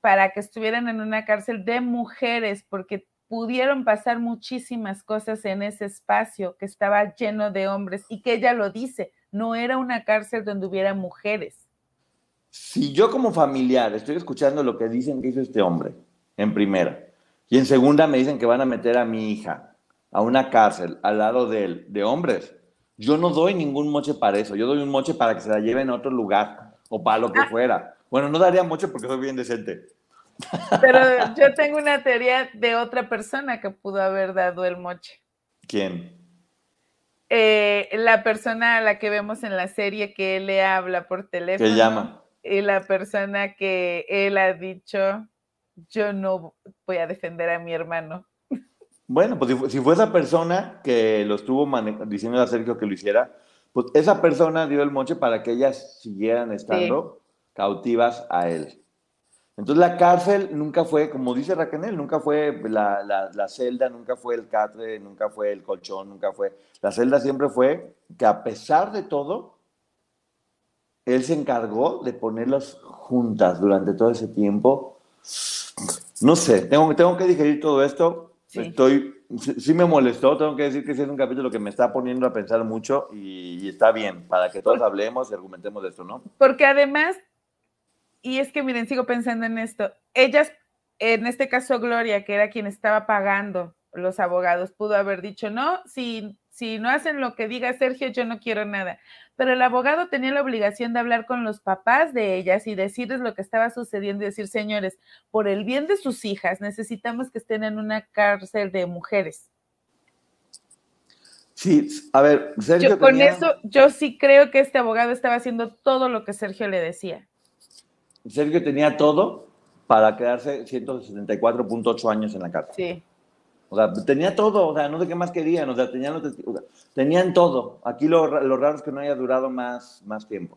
Para que estuvieran en una cárcel de mujeres, porque pudieron pasar muchísimas cosas en ese espacio que estaba lleno de hombres y que ella lo dice, no era una cárcel donde hubiera mujeres. Si yo como familiar estoy escuchando lo que dicen que hizo este hombre, en primera, y en segunda me dicen que van a meter a mi hija a una cárcel al lado de él, de hombres, yo no doy ningún moche para eso, yo doy un moche para que se la lleven a otro lugar o para lo que Ah. fuera. Bueno, no daría mucho porque soy bien decente. Pero yo tengo una teoría de otra persona que pudo haber dado el moche. ¿Quién? Eh, la persona a la que vemos en la serie que él le habla por teléfono. ¿Qué llama? Y la persona que él ha dicho, yo no voy a defender a mi hermano. Bueno, pues si fue, esa persona que lo estuvo diciendo a Sergio que lo hiciera, pues esa persona dio el moche para que ellas siguieran estando cautivas a él. Entonces la cárcel nunca fue, como dice Raquel, nunca fue la, la, celda, nunca fue el catre, nunca fue el colchón, nunca fue. La celda siempre fue que a pesar de todo, él se encargó de ponerlas juntas durante todo ese tiempo. No sé, tengo, tengo que digerir todo esto. Estoy, sí, me molestó, tengo que decir que es un capítulo que me está poniendo a pensar mucho y, y está bien, para que todos hablemos y argumentemos de esto, ¿no? Porque además y es que miren, sigo pensando en esto. Ellas, en este caso Gloria, que era quien estaba pagando los abogados, pudo haber dicho, no, si, si no hacen lo que diga Sergio, yo no quiero nada. Pero el abogado tenía la obligación de hablar con los papás de ellas y decirles lo que estaba sucediendo y decir, señores, por el bien de sus hijas, necesitamos que estén en una cárcel de mujeres. Sí, a ver, Sergio. con eso, yo sí creo que este abogado estaba haciendo todo lo que Sergio le decía. Sergio tenía todo para quedarse 174.8 años en la cárcel. Sí. O sea, tenía todo, o sea, no sé qué más querían, o sea, tenían, tenían todo. Aquí lo, raro es que no haya durado más, más tiempo.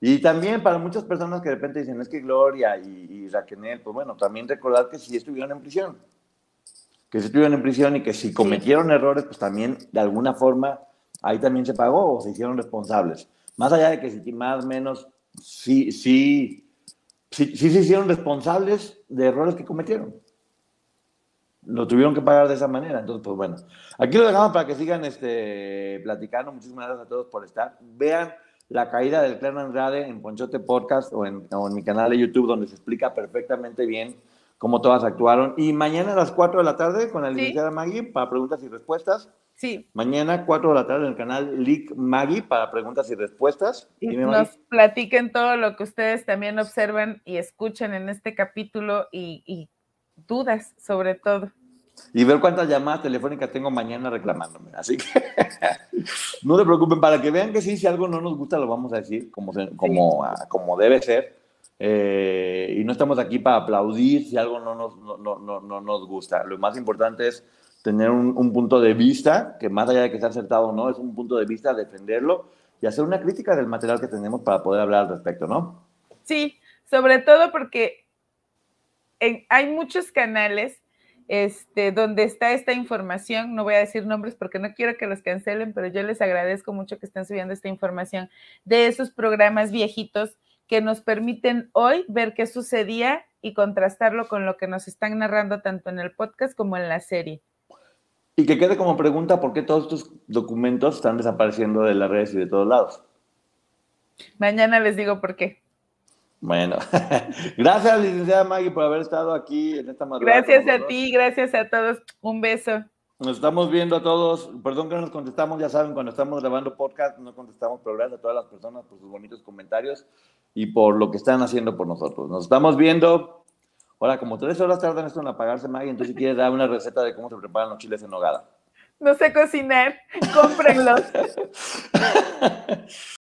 Y también para muchas personas que de repente dicen, es que Gloria y, y Raquel, pues bueno, también recordar que sí estuvieron en prisión. Que sí estuvieron en prisión y que si cometieron errores, pues también de alguna forma ahí también se pagó o se hicieron responsables. Más allá de que si más o menos, sí, sí sí, se hicieron responsables de errores que cometieron. Lo tuvieron que pagar de esa manera. Entonces, pues bueno, aquí lo dejamos para que sigan este, platicando. Muchísimas gracias a todos por estar. Vean la caída del clan Andrade en Ponchote Podcast o en, mi canal de YouTube, donde se explica perfectamente bien cómo todas actuaron. Y mañana a las 4 de la tarde con la licenciada Maggie para preguntas y respuestas. Sí. Mañana, 4 de la tarde, en el canal Leak Maggie para preguntas y respuestas. Y nos platiquen todo lo que ustedes también observan y escuchan en este capítulo y, dudas, sobre todo. Y ver cuántas llamadas telefónicas tengo mañana reclamándome. Así que no se preocupen, para que vean que sí, si algo no nos gusta, lo vamos a decir como, como, como debe ser. Eh, y no estamos aquí para aplaudir si algo no nos, no, no, no nos gusta. Lo más importante es tener un, punto de vista, que más allá de que sea acertado o no, es un punto de vista, defenderlo y hacer una crítica del material que tenemos para poder hablar al respecto, ¿no? Sí, sobre todo porque hay muchos canales este, donde está esta información, no voy a decir nombres porque no quiero que los cancelen, pero yo les agradezco mucho que estén subiendo esta información de esos programas viejitos que nos permiten hoy ver qué sucedía y contrastarlo con lo que nos están narrando tanto en el podcast como en la serie. Y que quede como pregunta por qué todos estos documentos están desapareciendo de las redes y de todos lados. Mañana les digo por qué. Bueno, gracias, licenciada Maggie, por haber estado aquí en esta madrugada. Gracias a ti, gracias a todos. Un beso. Nos estamos viendo a todos. Perdón que no nos contestamos, ya saben, cuando estamos grabando podcast no contestamos, pero gracias a todas las personas por sus bonitos comentarios y por lo que están haciendo por nosotros. Nos estamos viendo. Ahora, como tres horas tardan esto en apagarse, Maggie, entonces si quieres dar una receta de cómo se preparan los chiles en nogada. No sé cocinar, cómprenlos.